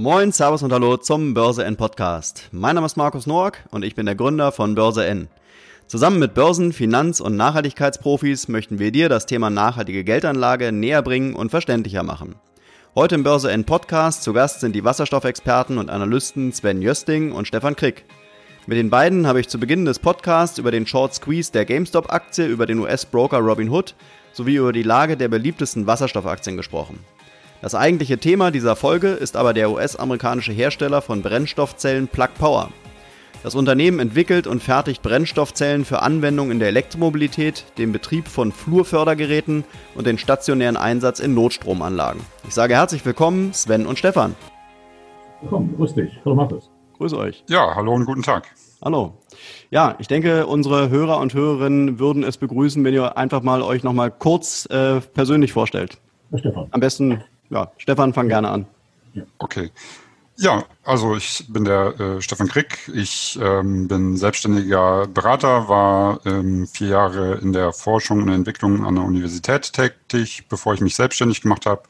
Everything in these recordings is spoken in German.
Moin, Servus und Hallo zum Börse N Podcast. Mein Name ist Markus Noack und ich bin der Gründer von Börse N. Zusammen mit Börsen-, Finanz- und Nachhaltigkeitsprofis möchten wir dir das Thema nachhaltige Geldanlage näher bringen und verständlicher machen. Heute im Börse N Podcast zu Gast sind die Wasserstoffexperten und Analysten Sven Jösting und Stefan Krick. Mit den beiden habe ich zu Beginn des Podcasts über den Short Squeeze der GameStop-Aktie, über den US-Broker Robinhood sowie über die Lage der beliebtesten Wasserstoffaktien gesprochen. Das eigentliche Thema dieser Folge ist aber der US-amerikanische Hersteller von Brennstoffzellen Plug Power. Das Unternehmen entwickelt und fertigt Brennstoffzellen für Anwendung in der Elektromobilität, den Betrieb von Flurfördergeräten und den stationären Einsatz in Notstromanlagen. Ich sage herzlich willkommen, Sven und Stefan. Willkommen, grüß dich. Hallo Markus. Grüß euch. Ja, hallo und guten Tag. Hallo. Ja, ich denke, unsere Hörer und Hörerinnen würden es begrüßen, wenn ihr einfach mal euch nochmal kurz äh, persönlich vorstellt. Herr Stefan. Am besten, ja, Stefan, fang gerne an. Okay. Ja, also ich bin der äh, Stefan Krick. Ich ähm, bin selbstständiger Berater, war ähm, vier Jahre in der Forschung und Entwicklung an der Universität tätig, bevor ich mich selbstständig gemacht habe.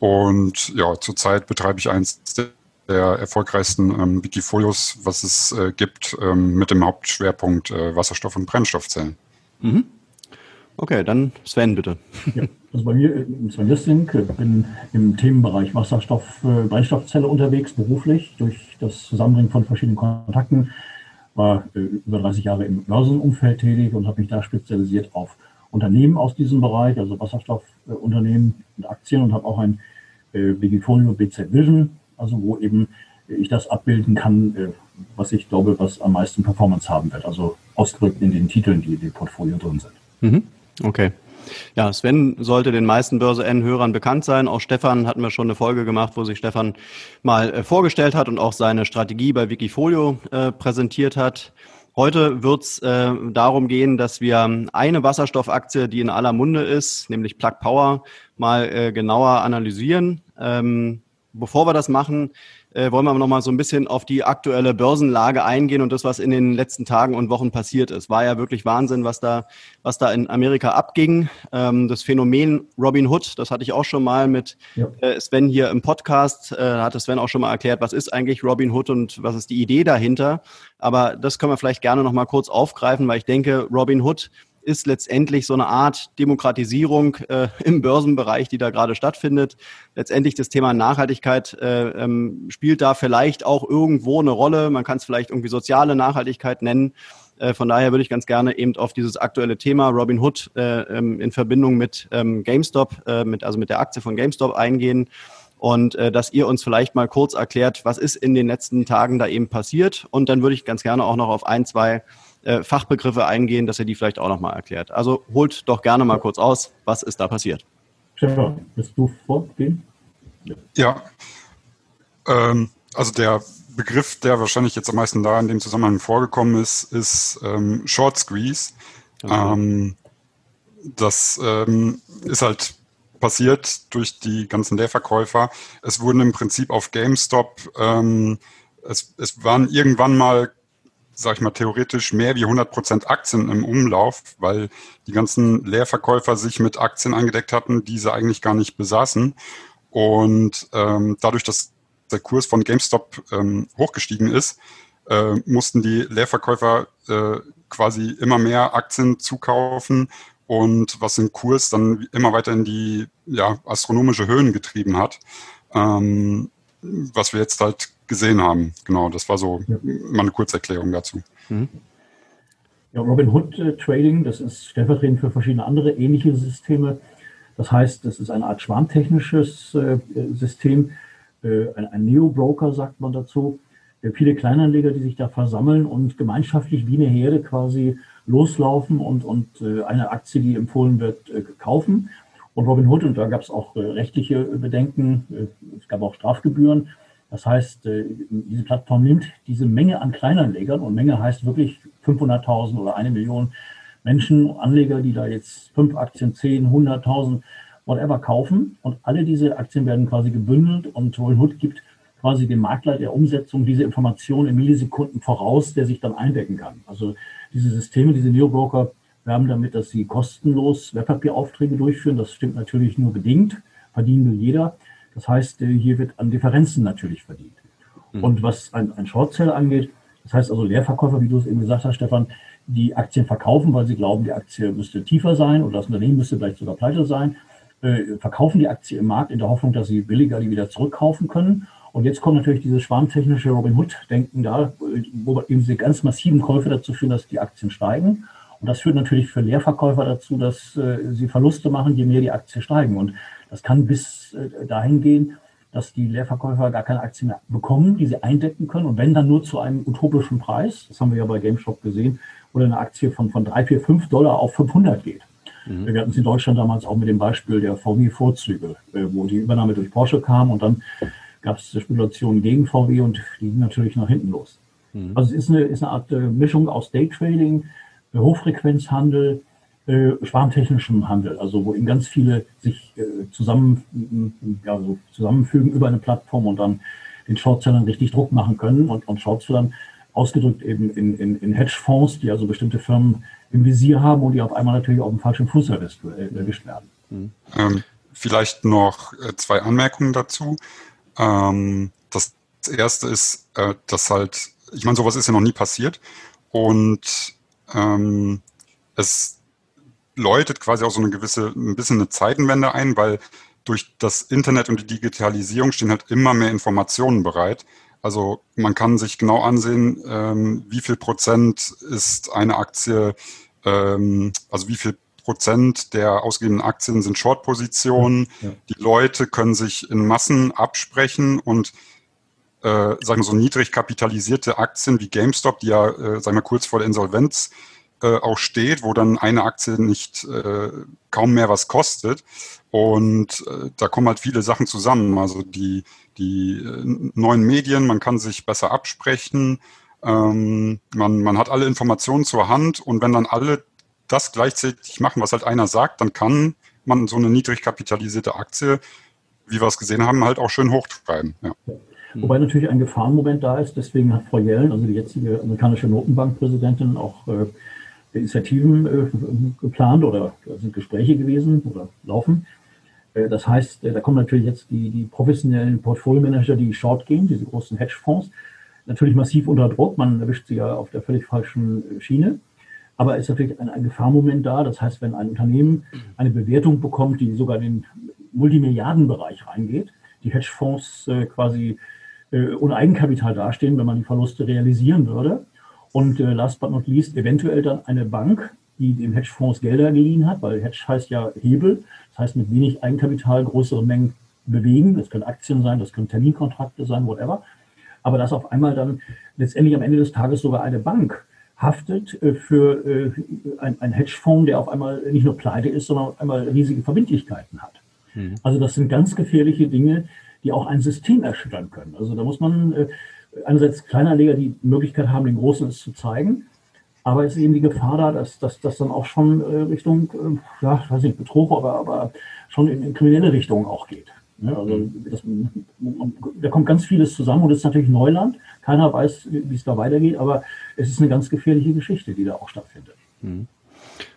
Und ja, zurzeit betreibe ich eins der der erfolgreichsten ähm, Wikifolios, was es äh, gibt, ähm, mit dem Hauptschwerpunkt äh, Wasserstoff- und Brennstoffzellen. Mhm. Okay, dann Sven bitte. Ja, also bei mir, äh, Sven Lissing, bin im Themenbereich Wasserstoff, äh, Brennstoffzelle unterwegs, beruflich, durch das Zusammenbringen von verschiedenen Kontakten. War äh, über 30 Jahre im Börsenumfeld tätig und habe mich da spezialisiert auf Unternehmen aus diesem Bereich, also Wasserstoffunternehmen und Aktien und habe auch ein äh, Wikifolio BZ Vision also wo eben ich das abbilden kann, äh, was ich glaube, was am meisten Performance haben wird. Also ausgedrückt in den Titeln, die in dem Portfolio drin sind. Mhm. Okay. Ja, Sven sollte den meisten Börse N-Hörern bekannt sein. Auch Stefan hatten wir schon eine Folge gemacht, wo sich Stefan mal äh, vorgestellt hat und auch seine Strategie bei Wikifolio äh, präsentiert hat. Heute wird es äh, darum gehen, dass wir eine Wasserstoffaktie, die in aller Munde ist, nämlich Plug Power, mal äh, genauer analysieren. Ähm, Bevor wir das machen, äh, wollen wir noch mal so ein bisschen auf die aktuelle Börsenlage eingehen und das, was in den letzten Tagen und Wochen passiert ist. War ja wirklich Wahnsinn, was da, was da in Amerika abging. Ähm, das Phänomen Robin Hood, das hatte ich auch schon mal mit ja. äh, Sven hier im Podcast. Äh, hatte Sven auch schon mal erklärt, was ist eigentlich Robin Hood und was ist die Idee dahinter. Aber das können wir vielleicht gerne noch mal kurz aufgreifen, weil ich denke, Robin Hood ist letztendlich so eine Art Demokratisierung äh, im Börsenbereich, die da gerade stattfindet. Letztendlich das Thema Nachhaltigkeit äh, ähm, spielt da vielleicht auch irgendwo eine Rolle. Man kann es vielleicht irgendwie soziale Nachhaltigkeit nennen. Äh, von daher würde ich ganz gerne eben auf dieses aktuelle Thema Robin Hood äh, ähm, in Verbindung mit ähm, GameStop, äh, mit, also mit der Aktie von GameStop eingehen und äh, dass ihr uns vielleicht mal kurz erklärt, was ist in den letzten Tagen da eben passiert. Und dann würde ich ganz gerne auch noch auf ein, zwei äh, Fachbegriffe eingehen, dass ihr die vielleicht auch nochmal erklärt. Also holt doch gerne mal kurz aus, was ist da passiert. Stefan, willst du vorgehen? Ja, ähm, also der Begriff, der wahrscheinlich jetzt am meisten da in dem Zusammenhang vorgekommen ist, ist ähm, Short Squeeze. Okay. Ähm, das ähm, ist halt passiert durch die ganzen Leerverkäufer. Es wurden im Prinzip auf GameStop, ähm, es, es waren irgendwann mal sag ich mal, theoretisch mehr wie 100 Prozent Aktien im Umlauf, weil die ganzen Leerverkäufer sich mit Aktien eingedeckt hatten, die sie eigentlich gar nicht besaßen. Und ähm, dadurch, dass der Kurs von GameStop ähm, hochgestiegen ist, äh, mussten die Leerverkäufer äh, quasi immer mehr Aktien zukaufen und was den Kurs dann immer weiter in die ja, astronomische Höhen getrieben hat. Ähm, was wir jetzt halt gesehen haben. Genau, das war so ja. mal eine Kurzerklärung dazu. Mhm. Ja, Robinhood äh, Trading, das ist stellvertretend für verschiedene andere ähnliche Systeme. Das heißt, das ist eine Art schwarmtechnisches äh, System, äh, ein, ein Neo-Broker sagt man dazu. Äh, viele Kleinanleger, die sich da versammeln und gemeinschaftlich wie eine Herde quasi loslaufen und, und äh, eine Aktie, die empfohlen wird, äh, kaufen. Und Robinhood, und da gab es auch rechtliche Bedenken, es gab auch Strafgebühren, das heißt, äh, diese Plattform nimmt diese Menge an Kleinanlegern und Menge heißt wirklich 500.000 oder eine Million Menschen, Anleger, die da jetzt fünf Aktien, 10, 100.000, whatever kaufen und alle diese Aktien werden quasi gebündelt und Robinhood gibt quasi dem Makler der Umsetzung diese Information in Millisekunden voraus, der sich dann eindecken kann. Also diese Systeme, diese Neobroker werben damit, dass sie kostenlos Wertpapieraufträge durchführen. Das stimmt natürlich nur bedingt, verdienen nur jeder. Das heißt, hier wird an Differenzen natürlich verdient. Mhm. Und was ein, ein Short-Sale angeht, das heißt also Leerverkäufer, wie du es eben gesagt hast, Stefan, die Aktien verkaufen, weil sie glauben, die Aktie müsste tiefer sein oder das Unternehmen müsste vielleicht sogar pleite sein, äh, verkaufen die Aktie im Markt in der Hoffnung, dass sie billiger die wieder zurückkaufen können. Und jetzt kommt natürlich dieses schwarmtechnische Robin Hood-Denken da, wo eben diese ganz massiven Käufe dazu führen, dass die Aktien steigen. Und das führt natürlich für Leerverkäufer dazu, dass äh, sie Verluste machen, je mehr die Aktien steigen. Und das kann bis äh, dahin gehen, dass die Leerverkäufer gar keine Aktien mehr bekommen, die sie eindecken können. Und wenn dann nur zu einem utopischen Preis, das haben wir ja bei GameStop gesehen, oder eine Aktie von, von 3, 4, 5 Dollar auf 500 geht. Mhm. Wir hatten es in Deutschland damals auch mit dem Beispiel der VW-Vorzüge, äh, wo die Übernahme durch Porsche kam und dann gab es Spekulationen gegen VW und die ging natürlich nach hinten los. Mhm. Also es ist eine, ist eine Art äh, Mischung aus Daytrading, Hochfrequenzhandel, äh, Handel, also wo eben ganz viele sich äh, zusammen, ja, so zusammenfügen über eine Plattform und dann den Shortsellern richtig Druck machen können und, und Shortsellern ausgedrückt eben in, in, in Hedgefonds, die also bestimmte Firmen im Visier haben und die auf einmal natürlich auf dem falschen Fuß erwischt, äh, erwischt werden. Mhm. Ähm, vielleicht noch äh, zwei Anmerkungen dazu. Ähm, das erste ist, äh, dass halt, ich meine, sowas ist ja noch nie passiert und ähm, es läutet quasi auch so eine gewisse, ein bisschen eine Zeitenwende ein, weil durch das Internet und die Digitalisierung stehen halt immer mehr Informationen bereit. Also man kann sich genau ansehen, ähm, wie viel Prozent ist eine Aktie, ähm, also wie viel Prozent der ausgegebenen Aktien sind Short-Positionen. Ja. Die Leute können sich in Massen absprechen und äh, sagen wir so niedrig kapitalisierte Aktien wie GameStop, die ja, äh, sagen wir kurz vor der Insolvenz äh, auch steht, wo dann eine Aktie nicht äh, kaum mehr was kostet. Und äh, da kommen halt viele Sachen zusammen. Also die, die äh, neuen Medien, man kann sich besser absprechen, ähm, man, man hat alle Informationen zur Hand und wenn dann alle das gleichzeitig machen, was halt einer sagt, dann kann man so eine niedrig kapitalisierte Aktie, wie wir es gesehen haben, halt auch schön hochtreiben. Ja. Wobei natürlich ein Gefahrenmoment da ist, deswegen hat Frau Yellen, also die jetzige amerikanische Notenbankpräsidentin, auch äh, Initiativen äh, geplant oder sind Gespräche gewesen oder laufen. Äh, das heißt, äh, da kommen natürlich jetzt die, die professionellen Portfolio-Manager, die short gehen, diese großen Hedgefonds, natürlich massiv unter Druck. Man erwischt sie ja auf der völlig falschen Schiene. Aber es ist natürlich ein, ein Gefahrmoment da. Das heißt, wenn ein Unternehmen eine Bewertung bekommt, die sogar in den Multimilliardenbereich reingeht, die Hedgefonds quasi ohne Eigenkapital dastehen, wenn man die Verluste realisieren würde, und äh, last but not least eventuell dann eine Bank, die dem Hedgefonds Gelder geliehen hat, weil Hedge heißt ja Hebel, das heißt mit wenig Eigenkapital größere Mengen bewegen. Das können Aktien sein, das können Terminkontrakte sein, whatever. Aber dass auf einmal dann letztendlich am Ende des Tages sogar eine Bank haftet äh, für äh, ein, ein Hedgefonds, der auf einmal nicht nur pleite ist, sondern auf einmal riesige Verbindlichkeiten hat. Mhm. Also das sind ganz gefährliche Dinge, die auch ein System erschüttern können. Also da muss man äh, einerseits Kleinanleger die Möglichkeit haben, den Großen es zu zeigen, aber es ist eben die Gefahr da, dass das dann auch schon äh, Richtung, äh, ja, weiß nicht, Betrug, aber, aber schon in, in kriminelle Richtungen auch geht. Ja, also das, da kommt ganz vieles zusammen und es ist natürlich Neuland. Keiner weiß, wie es da weitergeht, aber es ist eine ganz gefährliche Geschichte, die da auch stattfindet. Mhm.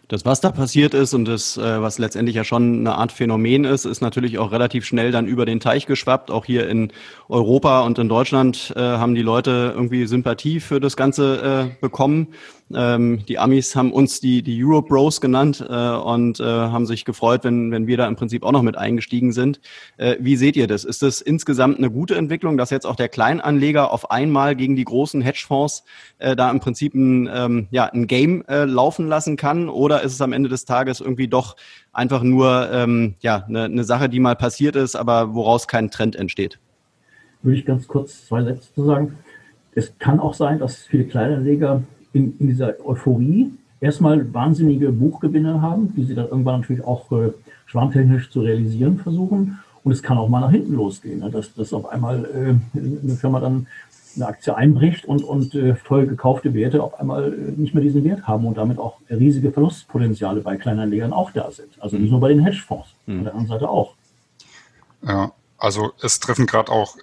Das, was da passiert ist und das, äh, was letztendlich ja schon eine Art Phänomen ist, ist natürlich auch relativ schnell dann über den Teich geschwappt. Auch hier in Europa und in Deutschland äh, haben die Leute irgendwie Sympathie für das Ganze äh, bekommen. Ähm, die Amis haben uns die, die Euro Bros genannt äh, und äh, haben sich gefreut, wenn, wenn wir da im Prinzip auch noch mit eingestiegen sind. Äh, wie seht ihr das? Ist das insgesamt eine gute Entwicklung, dass jetzt auch der Kleinanleger auf einmal gegen die großen Hedgefonds äh, da im Prinzip ein, ähm, ja, ein Game äh, laufen lassen kann? Oder ist es am Ende des Tages irgendwie doch einfach nur ähm, ja, eine, eine Sache, die mal passiert ist, aber woraus kein Trend entsteht? Würde ich ganz kurz zwei Sätze zu sagen. Es kann auch sein, dass viele Kleinanleger in, in dieser Euphorie erstmal wahnsinnige Buchgewinne haben, die sie dann irgendwann natürlich auch äh, schwarmtechnisch zu realisieren versuchen. Und es kann auch mal nach hinten losgehen, ne? dass, dass auf einmal äh, eine Firma dann eine Aktie einbricht und, und äh, voll gekaufte Werte auf einmal äh, nicht mehr diesen Wert haben und damit auch riesige Verlustpotenziale bei Kleinanlegern auch da sind. Also nicht nur bei den Hedgefonds, mhm. an der anderen Seite auch. Ja, also es treffen gerade auch,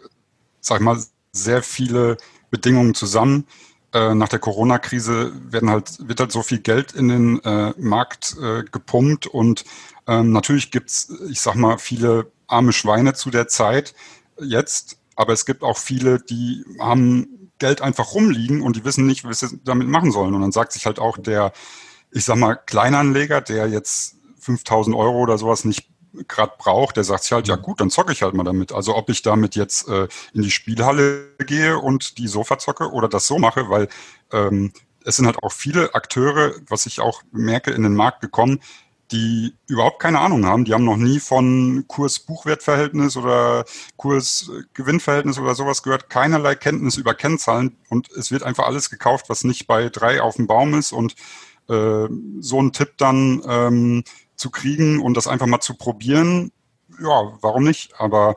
sag ich mal, sehr viele Bedingungen zusammen, äh, nach der Corona-Krise werden halt, wird halt so viel Geld in den äh, Markt äh, gepumpt und ähm, natürlich gibt's, ich sag mal, viele arme Schweine zu der Zeit jetzt, aber es gibt auch viele, die haben Geld einfach rumliegen und die wissen nicht, was sie damit machen sollen. Und dann sagt sich halt auch der, ich sag mal, Kleinanleger, der jetzt 5000 Euro oder sowas nicht gerade braucht, der sagt sich halt, ja gut, dann zocke ich halt mal damit. Also ob ich damit jetzt äh, in die Spielhalle gehe und die Sofa zocke oder das so mache, weil ähm, es sind halt auch viele Akteure, was ich auch merke, in den Markt gekommen, die überhaupt keine Ahnung haben. Die haben noch nie von Kurs-Buchwert-Verhältnis oder Kurs-Gewinn-Verhältnis oder sowas gehört. Keinerlei Kenntnis über Kennzahlen und es wird einfach alles gekauft, was nicht bei drei auf dem Baum ist und äh, so einen Tipp dann ähm, zu kriegen und das einfach mal zu probieren, ja, warum nicht? Aber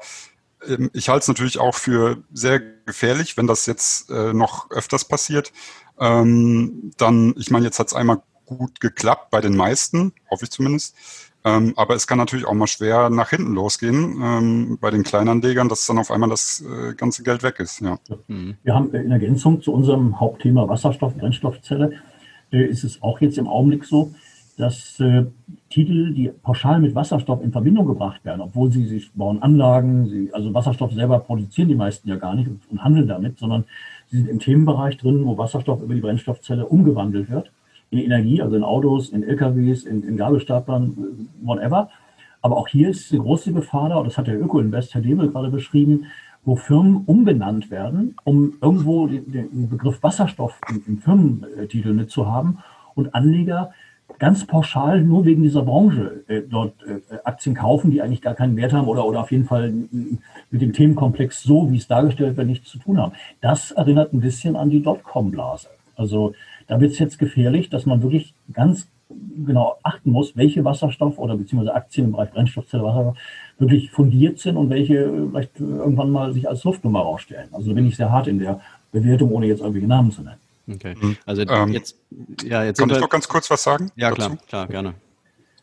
ähm, ich halte es natürlich auch für sehr gefährlich, wenn das jetzt äh, noch öfters passiert. Ähm, dann, ich meine, jetzt hat es einmal gut geklappt bei den meisten, hoffe ich zumindest. Ähm, aber es kann natürlich auch mal schwer nach hinten losgehen ähm, bei den Kleinanlegern, dass dann auf einmal das äh, ganze Geld weg ist. Ja. Mhm. Wir haben in Ergänzung zu unserem Hauptthema Wasserstoff, Brennstoffzelle, äh, ist es auch jetzt im Augenblick so, dass äh, Titel, die pauschal mit Wasserstoff in Verbindung gebracht werden, obwohl sie sich bauen Anlagen, sie, also Wasserstoff selber produzieren die meisten ja gar nicht und, und handeln damit, sondern sie sind im Themenbereich drin, wo Wasserstoff über die Brennstoffzelle umgewandelt wird in Energie, also in Autos, in LKWs, in, in Gabelstaplern, whatever. Aber auch hier ist die große Gefahr da, und das hat der Öko-Invest, Herr Demel, gerade beschrieben, wo Firmen umbenannt werden, um irgendwo den, den Begriff Wasserstoff im, im Firmentitel mit zu haben und Anleger ganz pauschal nur wegen dieser Branche äh, dort äh, Aktien kaufen, die eigentlich gar keinen Wert haben oder, oder auf jeden Fall mit dem Themenkomplex so, wie es dargestellt wird, nichts zu tun haben. Das erinnert ein bisschen an die Dotcom-Blase. Also da wird es jetzt gefährlich, dass man wirklich ganz genau achten muss, welche Wasserstoff oder beziehungsweise Aktien im Bereich Brennstoffzelle Wasserstoff wirklich fundiert sind und welche äh, vielleicht irgendwann mal sich als Luftnummer rausstellen. Also da bin ich sehr hart in der Bewertung, ohne jetzt irgendwelche Namen zu nennen. Okay. Mhm. Also ähm, jetzt, ja, jetzt kann ich noch ganz kurz was sagen? Ja, dazu? klar, klar, gerne.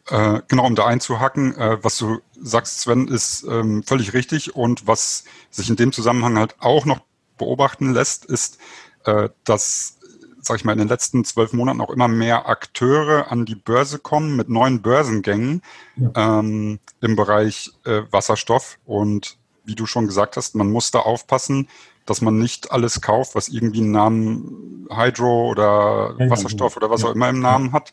Äh, genau, um da einzuhacken, äh, was du sagst, Sven, ist ähm, völlig richtig. Und was sich in dem Zusammenhang halt auch noch beobachten lässt, ist, äh, dass, sag ich mal, in den letzten zwölf Monaten auch immer mehr Akteure an die Börse kommen mit neuen Börsengängen ja. ähm, im Bereich äh, Wasserstoff. Und wie du schon gesagt hast, man muss da aufpassen, dass man nicht alles kauft, was irgendwie einen Namen Hydro oder Wasserstoff oder was auch immer im Namen hat,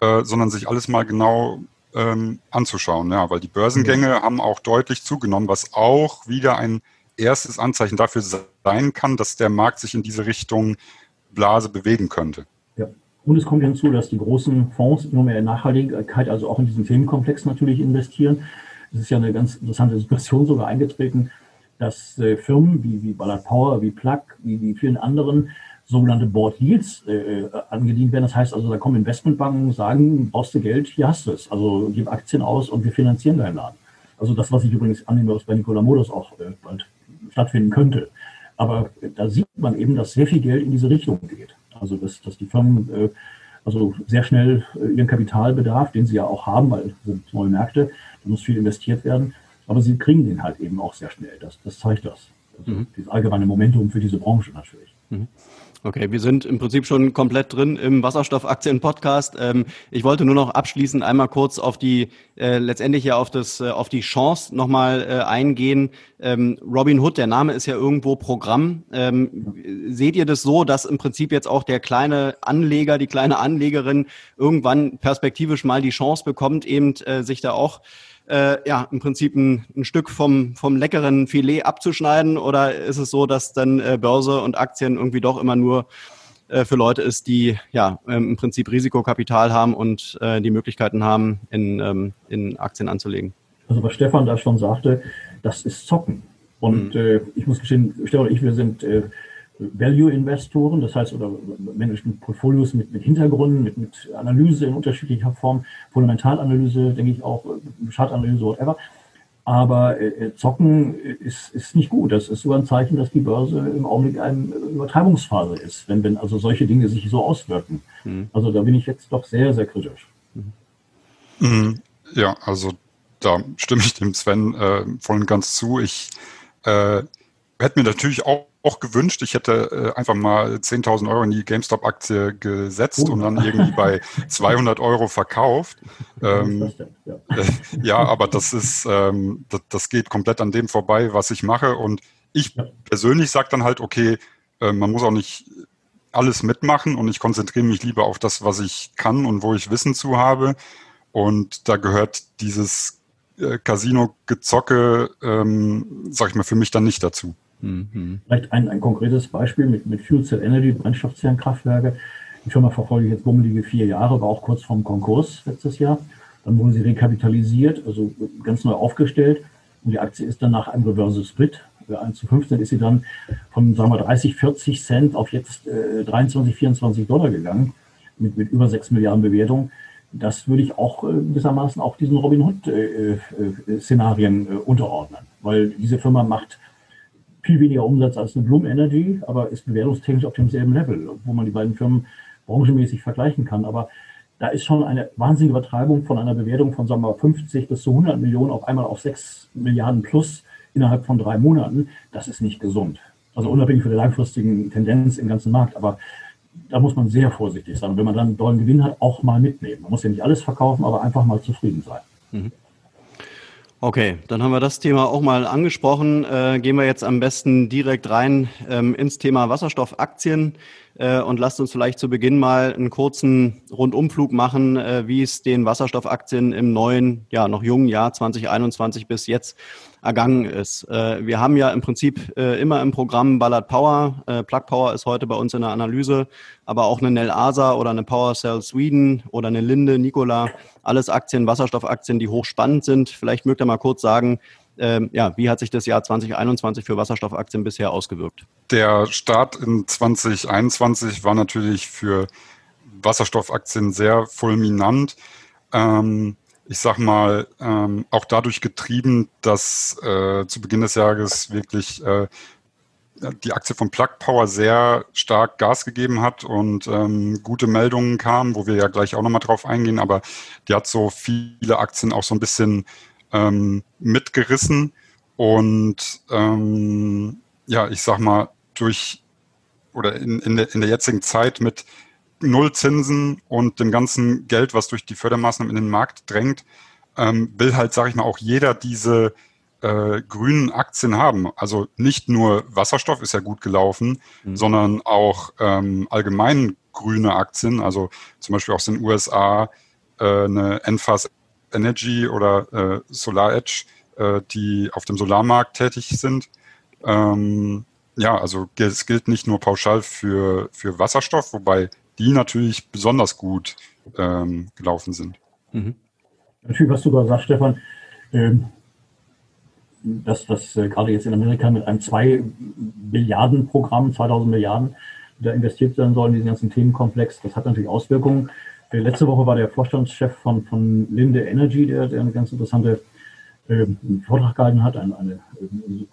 äh, sondern sich alles mal genau ähm, anzuschauen. Ja, weil die Börsengänge haben auch deutlich zugenommen, was auch wieder ein erstes Anzeichen dafür sein kann, dass der Markt sich in diese Richtung Blase bewegen könnte. Ja. Und es kommt hinzu, dass die großen Fonds immer mehr in Nachhaltigkeit, also auch in diesen Themenkomplex natürlich investieren. Es ist ja eine ganz interessante Situation sogar eingetreten, dass äh, Firmen wie, wie Ballard Power, wie Plug, wie die vielen anderen sogenannte Board Deals äh, angedient werden. Das heißt also, da kommen Investmentbanken sagen, brauchst du Geld, hier hast du es. Also gib Aktien aus und wir finanzieren deinen Laden. Also das, was ich übrigens annehme, was bei Nikola Modus auch äh, bald stattfinden könnte. Aber äh, da sieht man eben, dass sehr viel Geld in diese Richtung geht. Also dass, dass die Firmen äh, also sehr schnell äh, ihren Kapitalbedarf, den sie ja auch haben, weil sind neue Märkte, da muss viel investiert werden, aber sie kriegen den halt eben auch sehr schnell. Das, das zeigt das. Also mhm. Das allgemeine Momentum für diese Branche natürlich. Mhm. Okay, wir sind im Prinzip schon komplett drin im Wasserstoffaktien-Podcast. Ähm, ich wollte nur noch abschließend einmal kurz auf die äh, letztendlich ja auf das äh, auf die Chance nochmal äh, eingehen. Ähm, Robin Hood, der Name ist ja irgendwo Programm. Ähm, seht ihr das so, dass im Prinzip jetzt auch der kleine Anleger, die kleine Anlegerin irgendwann perspektivisch mal die Chance bekommt, eben äh, sich da auch äh, ja, im Prinzip ein, ein, Stück vom, vom leckeren Filet abzuschneiden? Oder ist es so, dass dann äh, Börse und Aktien irgendwie doch immer nur äh, für Leute ist, die ja ähm, im Prinzip Risikokapital haben und äh, die Möglichkeiten haben, in, ähm, in Aktien anzulegen? Also was Stefan da schon sagte, das ist Zocken. Und mhm. äh, ich muss gestehen, Stefan und ich, wir sind äh, Value-Investoren, das heißt, oder managen Portfolios mit, mit Hintergründen, mit, mit Analyse in unterschiedlicher Form, Fundamentalanalyse, denke ich auch, Chartanalyse, whatever. Aber äh, Zocken ist, ist nicht gut. Das ist sogar ein Zeichen, dass die Börse im Augenblick eine Übertreibungsphase ist, wenn, wenn also solche Dinge sich so auswirken. Mhm. Also da bin ich jetzt doch sehr, sehr kritisch. Mhm. Ja, also da stimme ich dem Sven äh, voll und ganz zu. Ich äh, hätte mir natürlich auch auch gewünscht, ich hätte äh, einfach mal 10.000 Euro in die GameStop-Aktie gesetzt oh. und dann irgendwie bei 200 Euro verkauft. Ähm, ja. Äh, ja. aber das ist, ähm, das, das, geht komplett an dem vorbei, was ich mache. Und ich persönlich sage dann halt, okay, äh, man muss auch nicht alles mitmachen und ich konzentriere mich lieber auf das, was ich kann und wo ich Wissen zu habe. Und da gehört dieses äh, Casino-Gezocke, ähm, sag ich mal, für mich dann nicht dazu. Mhm. Vielleicht ein, ein konkretes Beispiel mit, mit Fuel Cell Energy, Brennstoffzellenkraftwerke. Die Firma verfolge ich jetzt bummelige vier Jahre, war auch kurz vorm Konkurs letztes Jahr. Dann wurde sie rekapitalisiert, also ganz neu aufgestellt. Und die Aktie ist dann nach einem Reverse Split, 1 zu 15, ist sie dann von sagen wir, 30, 40 Cent auf jetzt äh, 23, 24 Dollar gegangen, mit, mit über 6 Milliarden Bewertung. Das würde ich auch äh, gewissermaßen auch diesen Robin Hood-Szenarien äh, äh, äh, unterordnen, weil diese Firma macht viel weniger Umsatz als eine Bloom Energy, aber ist bewertungstechnisch auf demselben Level, wo man die beiden Firmen branchenmäßig vergleichen kann. Aber da ist schon eine wahnsinnige Übertreibung von einer Bewertung von sagen wir, mal, 50 bis zu 100 Millionen auf einmal auf 6 Milliarden plus innerhalb von drei Monaten. Das ist nicht gesund. Also unabhängig von der langfristigen Tendenz im ganzen Markt. Aber da muss man sehr vorsichtig sein. Und wenn man dann einen tollen Gewinn hat, auch mal mitnehmen. Man muss ja nicht alles verkaufen, aber einfach mal zufrieden sein. Mhm. Okay, dann haben wir das Thema auch mal angesprochen. Äh, gehen wir jetzt am besten direkt rein ähm, ins Thema Wasserstoffaktien äh, und lasst uns vielleicht zu Beginn mal einen kurzen Rundumflug machen, äh, wie es den Wasserstoffaktien im neuen, ja noch jungen Jahr 2021 bis jetzt ergangen ist. Äh, wir haben ja im Prinzip äh, immer im Programm Ballard Power. Äh, Plug Power ist heute bei uns in der Analyse, aber auch eine Nel Asa oder eine PowerCell Sweden oder eine Linde, Nikola, alles Aktien, Wasserstoffaktien, die hochspannend sind. Vielleicht mögt ihr mal kurz sagen, ähm, ja, wie hat sich das Jahr 2021 für Wasserstoffaktien bisher ausgewirkt? Der Start in 2021 war natürlich für Wasserstoffaktien sehr fulminant. Ähm, ich sag mal, ähm, auch dadurch getrieben, dass äh, zu Beginn des Jahres wirklich äh, die Aktie von Plug Power sehr stark Gas gegeben hat und ähm, gute Meldungen kamen, wo wir ja gleich auch nochmal drauf eingehen, aber die hat so viele Aktien auch so ein bisschen ähm, mitgerissen und ähm, ja, ich sag mal, durch oder in, in, der, in der jetzigen Zeit mit null Zinsen und dem ganzen Geld, was durch die Fördermaßnahmen in den Markt drängt, ähm, will halt, sage ich mal, auch jeder diese äh, grünen Aktien haben. Also nicht nur Wasserstoff ist ja gut gelaufen, mhm. sondern auch ähm, allgemein grüne Aktien, also zum Beispiel aus den USA äh, eine Enphase Energy oder äh, Solar Edge, äh, die auf dem Solarmarkt tätig sind. Ähm, ja, also es gilt nicht nur pauschal für, für Wasserstoff, wobei die natürlich besonders gut ähm, gelaufen sind. Mhm. Natürlich, was du gerade sagst, Stefan, ähm, dass das äh, gerade jetzt in Amerika mit einem 2 Milliarden Programm, 2000 Milliarden, da investiert werden soll in diesen ganzen Themenkomplex, das hat natürlich Auswirkungen. Äh, letzte Woche war der Vorstandschef von, von Linde Energy, der, der eine ganz interessante äh, Vortrag gehalten hat, eine, eine,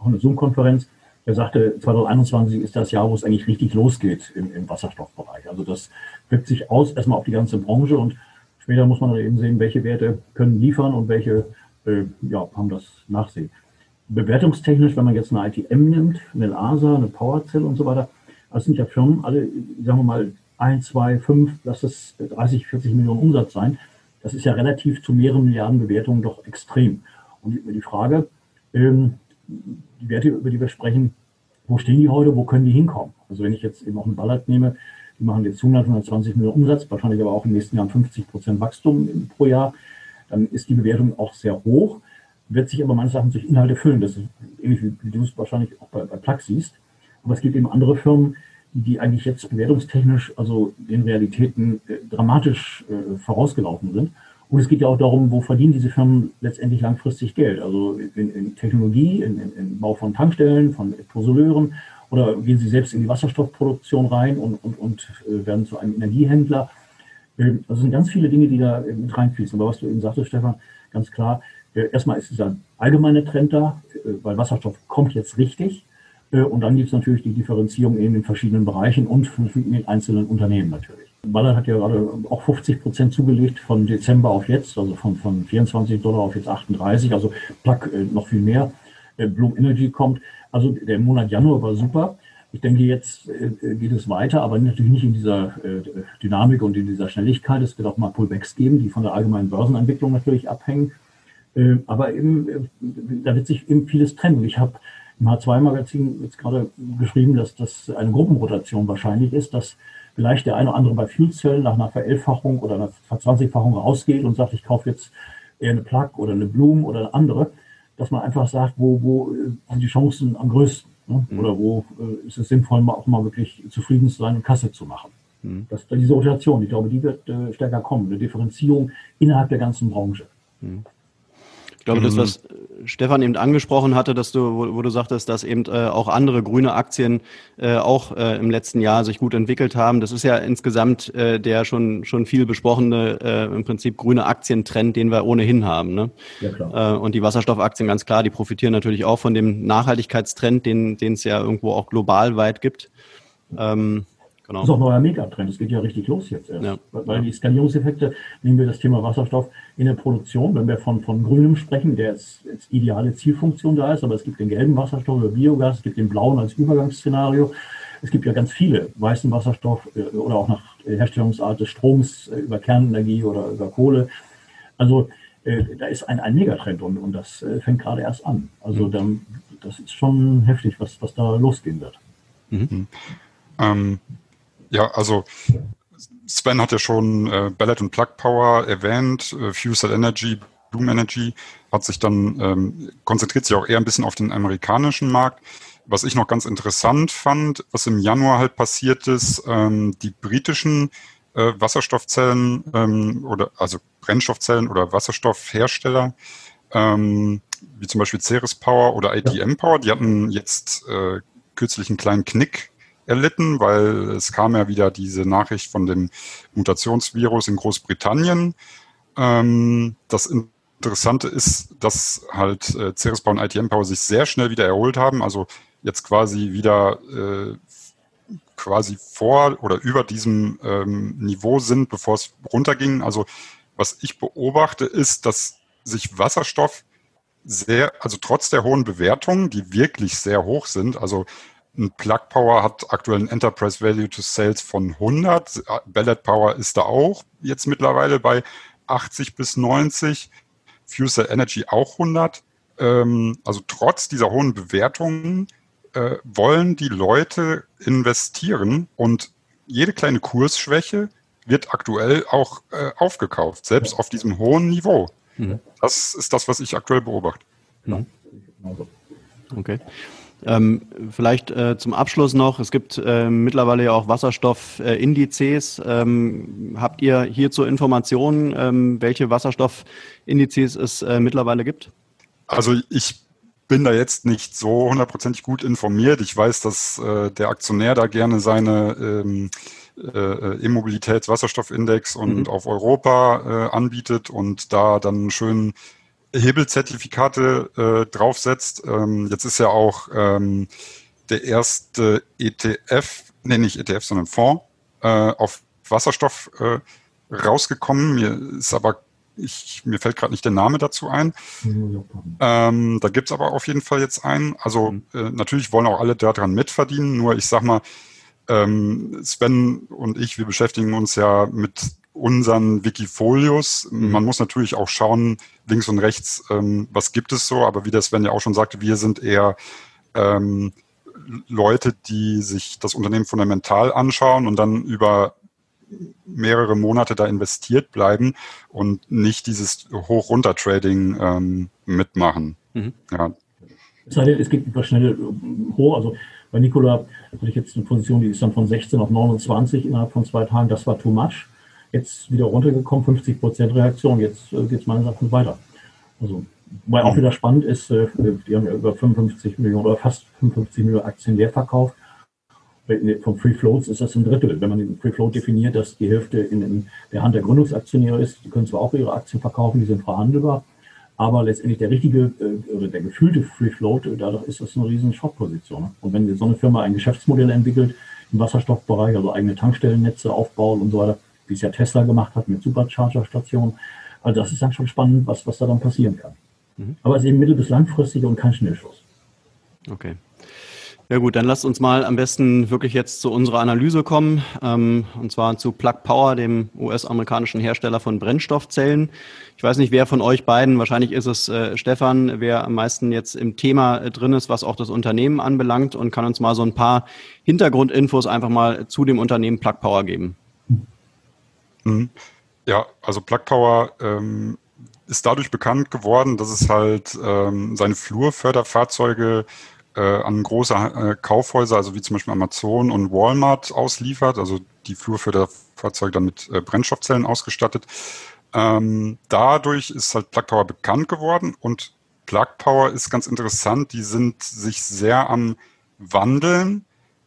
eine Zoom-Konferenz er sagte, 2021 ist das Jahr, wo es eigentlich richtig losgeht im, im Wasserstoffbereich. Also das wirkt sich aus erstmal auf die ganze Branche und später muss man eben sehen, welche Werte können liefern und welche äh, ja, haben das Nachsehen. Bewertungstechnisch, wenn man jetzt eine ITM nimmt, eine ASA, eine PowerCell und so weiter, das sind ja Firmen, alle, sagen wir mal, 1, 2, 5, lass es 30, 40 Millionen Umsatz sein. Das ist ja relativ zu mehreren Milliarden Bewertungen doch extrem. Und die Frage, ähm, die Werte, über die wir sprechen, wo stehen die heute, wo können die hinkommen? Also wenn ich jetzt eben auch einen Ballard nehme, die machen jetzt 100, 120 Millionen Umsatz, wahrscheinlich aber auch im nächsten Jahr 50 Prozent Wachstum pro Jahr, dann ist die Bewertung auch sehr hoch, wird sich aber meines Erachtens durch Inhalte füllen. Das ist ähnlich wie du es wahrscheinlich auch bei, bei Plug siehst. Aber es gibt eben andere Firmen, die, die eigentlich jetzt bewertungstechnisch, also den Realitäten äh, dramatisch äh, vorausgelaufen sind. Und es geht ja auch darum, wo verdienen diese Firmen letztendlich langfristig Geld? Also in, in Technologie, in, in, in, Bau von Tankstellen, von Elektrosoleuren oder gehen sie selbst in die Wasserstoffproduktion rein und, und, und äh, werden zu einem Energiehändler? Ähm, also sind ganz viele Dinge, die da mit reinfließen. Aber was du eben sagtest, Stefan, ganz klar, äh, erstmal ist dieser allgemeine Trend da, äh, weil Wasserstoff kommt jetzt richtig. Und dann gibt es natürlich die Differenzierung in den verschiedenen Bereichen und in den einzelnen Unternehmen natürlich. Ballard hat ja gerade auch 50 Prozent zugelegt von Dezember auf jetzt, also von, von 24 Dollar auf jetzt 38, also Plug äh, noch viel mehr. Äh, Bloom Energy kommt. Also der Monat Januar war super, Ich denke, jetzt äh, geht es weiter, aber natürlich nicht in dieser äh, Dynamik und in dieser Schnelligkeit. Es wird auch mal Pullbacks geben, die von der allgemeinen Börsenentwicklung natürlich abhängen. Äh, aber eben, äh, da wird sich eben vieles trennen. Ich habe im H2-Magazin jetzt gerade geschrieben, dass das eine Gruppenrotation wahrscheinlich ist, dass vielleicht der eine oder andere bei Fuel Cell nach einer Verelfachung oder einer Verzwanzigfachung rausgeht und sagt, ich kaufe jetzt eher eine Plug oder eine Bloom oder eine andere, dass man einfach sagt, wo, wo äh, sind die Chancen am größten? Ne? Mhm. Oder wo äh, ist es sinnvoll, mal auch mal wirklich zufrieden zu sein und Kasse zu machen? Mhm. Das, diese Rotation, ich glaube, die wird äh, stärker kommen, eine Differenzierung innerhalb der ganzen Branche. Mhm. Ich glaube, das, mhm. was Stefan eben angesprochen hatte, dass du, wo, wo du sagtest, dass eben äh, auch andere grüne Aktien äh, auch äh, im letzten Jahr sich gut entwickelt haben. Das ist ja insgesamt äh, der schon schon viel besprochene äh, im Prinzip grüne Aktientrend, den wir ohnehin haben. Ne? Ja, klar. Äh, und die Wasserstoffaktien ganz klar, die profitieren natürlich auch von dem Nachhaltigkeitstrend, den den es ja irgendwo auch global weit gibt. Ähm, Genau. Das ist auch ein neuer Megatrend. Es geht ja richtig los jetzt erst. Ja. Weil die Skalierungseffekte, nehmen wir das Thema Wasserstoff in der Produktion, wenn wir von, von grünem sprechen, der als, als ideale Zielfunktion da ist, aber es gibt den gelben Wasserstoff über Biogas, es gibt den blauen als Übergangsszenario. Es gibt ja ganz viele weißen Wasserstoff äh, oder auch nach Herstellungsart des Stroms äh, über Kernenergie oder über Kohle. Also äh, da ist ein, ein Megatrend und, und das fängt gerade erst an. Also mhm. dann, das ist schon heftig, was, was da losgehen wird. Mhm. Ähm, ja, also Sven hat ja schon äh, Ballot und Plug Power erwähnt, äh, Fuel Cell Energy, Bloom Energy hat sich dann ähm, konzentriert sich auch eher ein bisschen auf den amerikanischen Markt. Was ich noch ganz interessant fand, was im Januar halt passiert ist, ähm, die britischen äh, Wasserstoffzellen ähm, oder also Brennstoffzellen oder Wasserstoffhersteller, ähm, wie zum Beispiel Ceres Power oder ITM Power, die hatten jetzt äh, kürzlich einen kleinen Knick erlitten, weil es kam ja wieder diese Nachricht von dem Mutationsvirus in Großbritannien. Ähm, das Interessante ist, dass halt äh, Ceres Power und ITM Power sich sehr schnell wieder erholt haben, also jetzt quasi wieder äh, quasi vor oder über diesem ähm, Niveau sind, bevor es runterging. Also was ich beobachte, ist, dass sich Wasserstoff sehr, also trotz der hohen Bewertungen, die wirklich sehr hoch sind, also ein Plug Power hat aktuell ein Enterprise Value to Sales von 100. Ballot Power ist da auch jetzt mittlerweile bei 80 bis 90. Fuser Energy auch 100. Ähm, also trotz dieser hohen Bewertungen äh, wollen die Leute investieren und jede kleine Kursschwäche wird aktuell auch äh, aufgekauft, selbst auf diesem hohen Niveau. Mhm. Das ist das, was ich aktuell beobachte. Mhm. Okay. Ähm, vielleicht äh, zum Abschluss noch, es gibt äh, mittlerweile ja auch Wasserstoffindizes. Äh, ähm, habt ihr hierzu Informationen, ähm, welche Wasserstoffindizes es äh, mittlerweile gibt? Also ich bin da jetzt nicht so hundertprozentig gut informiert. Ich weiß, dass äh, der Aktionär da gerne seine ähm, äh, E-Mobilitäts-Wasserstoffindex und mhm. auf Europa anbietet und da dann schön Hebelzertifikate äh, draufsetzt. Ähm, jetzt ist ja auch ähm, der erste ETF, nee, nicht ETF, sondern Fonds äh, auf Wasserstoff äh, rausgekommen. Mir ist aber ich, mir fällt gerade nicht der Name dazu ein. Ähm, da gibt's aber auf jeden Fall jetzt einen. Also mhm. äh, natürlich wollen auch alle daran mitverdienen, nur ich sag mal, ähm, Sven und ich, wir beschäftigen uns ja mit unseren Wikifolios. Mhm. Man muss natürlich auch schauen, links und rechts, ähm, was gibt es so, aber wie das Sven ja auch schon sagte, wir sind eher ähm, Leute, die sich das Unternehmen fundamental anschauen und dann über mehrere Monate da investiert bleiben und nicht dieses Hoch-Runter-Trading ähm, mitmachen. Mhm. Ja. Es sei denn, es geht etwas schnell hoch. Also bei Nikola hatte ich jetzt eine Position, die ist dann von 16 auf 29 innerhalb von zwei Tagen. Das war too much jetzt wieder runtergekommen, 50 Prozent Reaktion. Jetzt äh, geht es meines Erachtens weiter. Also, weil auch wieder spannend ist, äh, die haben ja über 55 Millionen oder fast 55 Millionen Aktien leer verkauft. Vom Free Floats ist das ein Drittel. Wenn man den Free Float definiert, dass die Hälfte in, in der Hand der Gründungsaktionäre ist, die können zwar auch ihre Aktien verkaufen, die sind verhandelbar, aber letztendlich der richtige äh, der gefühlte Free Float, äh, dadurch ist das eine riesen Short-Position. Und wenn so eine Firma ein Geschäftsmodell entwickelt im Wasserstoffbereich, also eigene Tankstellennetze aufbaut und so weiter, wie es ja Tesla gemacht hat mit Supercharger-Stationen. Also das ist dann schon spannend, was, was da dann passieren kann. Mhm. Aber es ist eben mittel- bis langfristig und kein Schnellschuss. Okay. Ja gut, dann lasst uns mal am besten wirklich jetzt zu unserer Analyse kommen, ähm, und zwar zu Plug Power, dem US-amerikanischen Hersteller von Brennstoffzellen. Ich weiß nicht, wer von euch beiden, wahrscheinlich ist es äh, Stefan, wer am meisten jetzt im Thema äh, drin ist, was auch das Unternehmen anbelangt und kann uns mal so ein paar Hintergrundinfos einfach mal zu dem Unternehmen Plug Power geben. Mhm. Ja, also Plug Power ähm, ist dadurch bekannt geworden, dass es halt ähm, seine Flurförderfahrzeuge äh, an große äh, Kaufhäuser, also wie zum Beispiel Amazon und Walmart ausliefert, also die Flurförderfahrzeuge dann mit äh, Brennstoffzellen ausgestattet. Ähm, dadurch ist halt Plug Power bekannt geworden und Plug Power ist ganz interessant, die sind sich sehr am Wandeln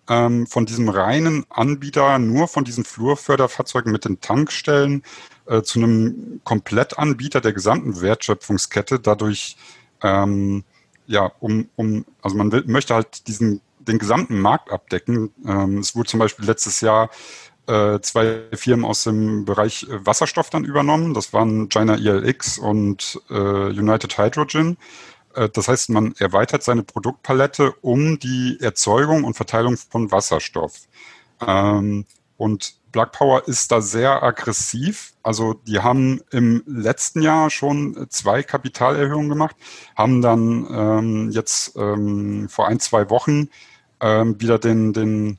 ähm, von diesem reinen Anbieter, nur von diesen Flurförderfahrzeugen mit den Tankstellen äh, zu einem Komplettanbieter der gesamten Wertschöpfungskette. Dadurch ähm, ja, um, um, also man will, möchte halt diesen, den gesamten Markt abdecken. Ähm, es wurde zum Beispiel letztes Jahr äh, zwei Firmen aus dem Bereich äh, Wasserstoff dann übernommen. Das waren China ELX und äh, United Hydrogen. Äh, das heißt, man erweitert seine Produktpalette um die Erzeugung und Verteilung von Wasserstoff. Ähm, und Black Power ist da sehr aggressiv. Also die haben im letzten Jahr schon zwei Kapitalerhöhungen gemacht, haben dann ähm, jetzt ähm, vor ein, zwei Wochen wieder den, den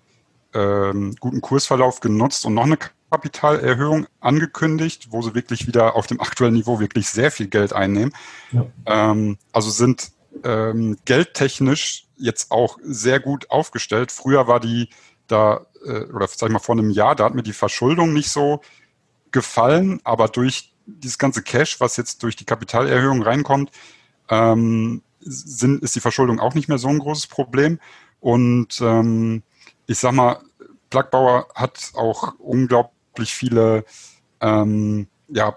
guten Kursverlauf genutzt und noch eine Kapitalerhöhung angekündigt, wo sie wirklich wieder auf dem aktuellen Niveau wirklich sehr viel Geld einnehmen. Ja. Ähm, also sind ähm, geldtechnisch jetzt auch sehr gut aufgestellt. Früher war die da, äh, oder sag ich mal vor einem Jahr, da hat mir die Verschuldung nicht so gefallen, aber durch dieses ganze Cash, was jetzt durch die Kapitalerhöhung reinkommt, ähm, sind, ist die Verschuldung auch nicht mehr so ein großes Problem. Und ähm, ich sag mal, Plagbauer hat auch unglaublich viele ähm, ja,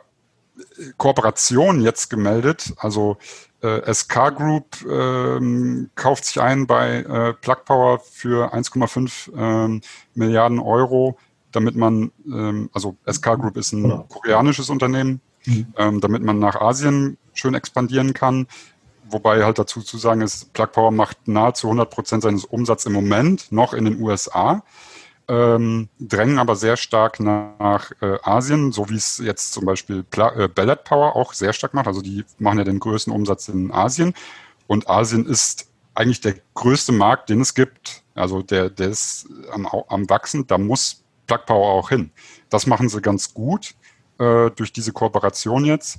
Kooperationen jetzt gemeldet. Also äh, SK Group ähm, kauft sich ein bei äh, Plug Power für 1,5 ähm, Milliarden Euro, damit man, ähm, also SK Group ist ein genau. koreanisches Unternehmen, mhm. ähm, damit man nach Asien schön expandieren kann. Wobei halt dazu zu sagen ist, Plug Power macht nahezu 100 Prozent seines Umsatzes im Moment noch in den USA ähm, drängen aber sehr stark nach äh, Asien, so wie es jetzt zum Beispiel Pla äh, Ballot Power auch sehr stark macht. Also die machen ja den größten Umsatz in Asien. Und Asien ist eigentlich der größte Markt, den es gibt. Also der, der ist am, am Wachsen. Da muss Plug Power auch hin. Das machen sie ganz gut äh, durch diese Kooperation jetzt.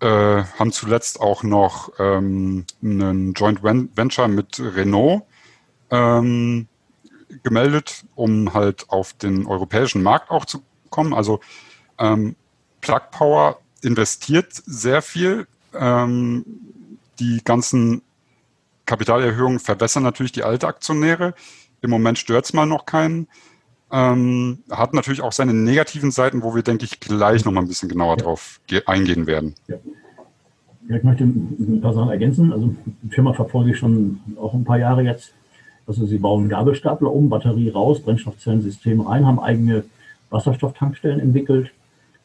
Äh, haben zuletzt auch noch ähm, einen Joint Venture mit Renault ähm, gemeldet, um halt auf den europäischen Markt auch zu kommen. Also ähm, Plug Power investiert sehr viel. Ähm, die ganzen Kapitalerhöhungen verbessern natürlich die alte Aktionäre. Im Moment stört es mal noch keinen. Ähm, hat natürlich auch seine negativen Seiten, wo wir, denke ich, gleich noch mal ein bisschen genauer ja. drauf eingehen werden. Ja. ja. ich möchte ein paar Sachen ergänzen. Also die Firma verfolge ich schon auch ein paar Jahre jetzt. Also sie bauen Gabelstapler um, Batterie raus, Brennstoffzellensystem rein, haben eigene Wasserstofftankstellen entwickelt.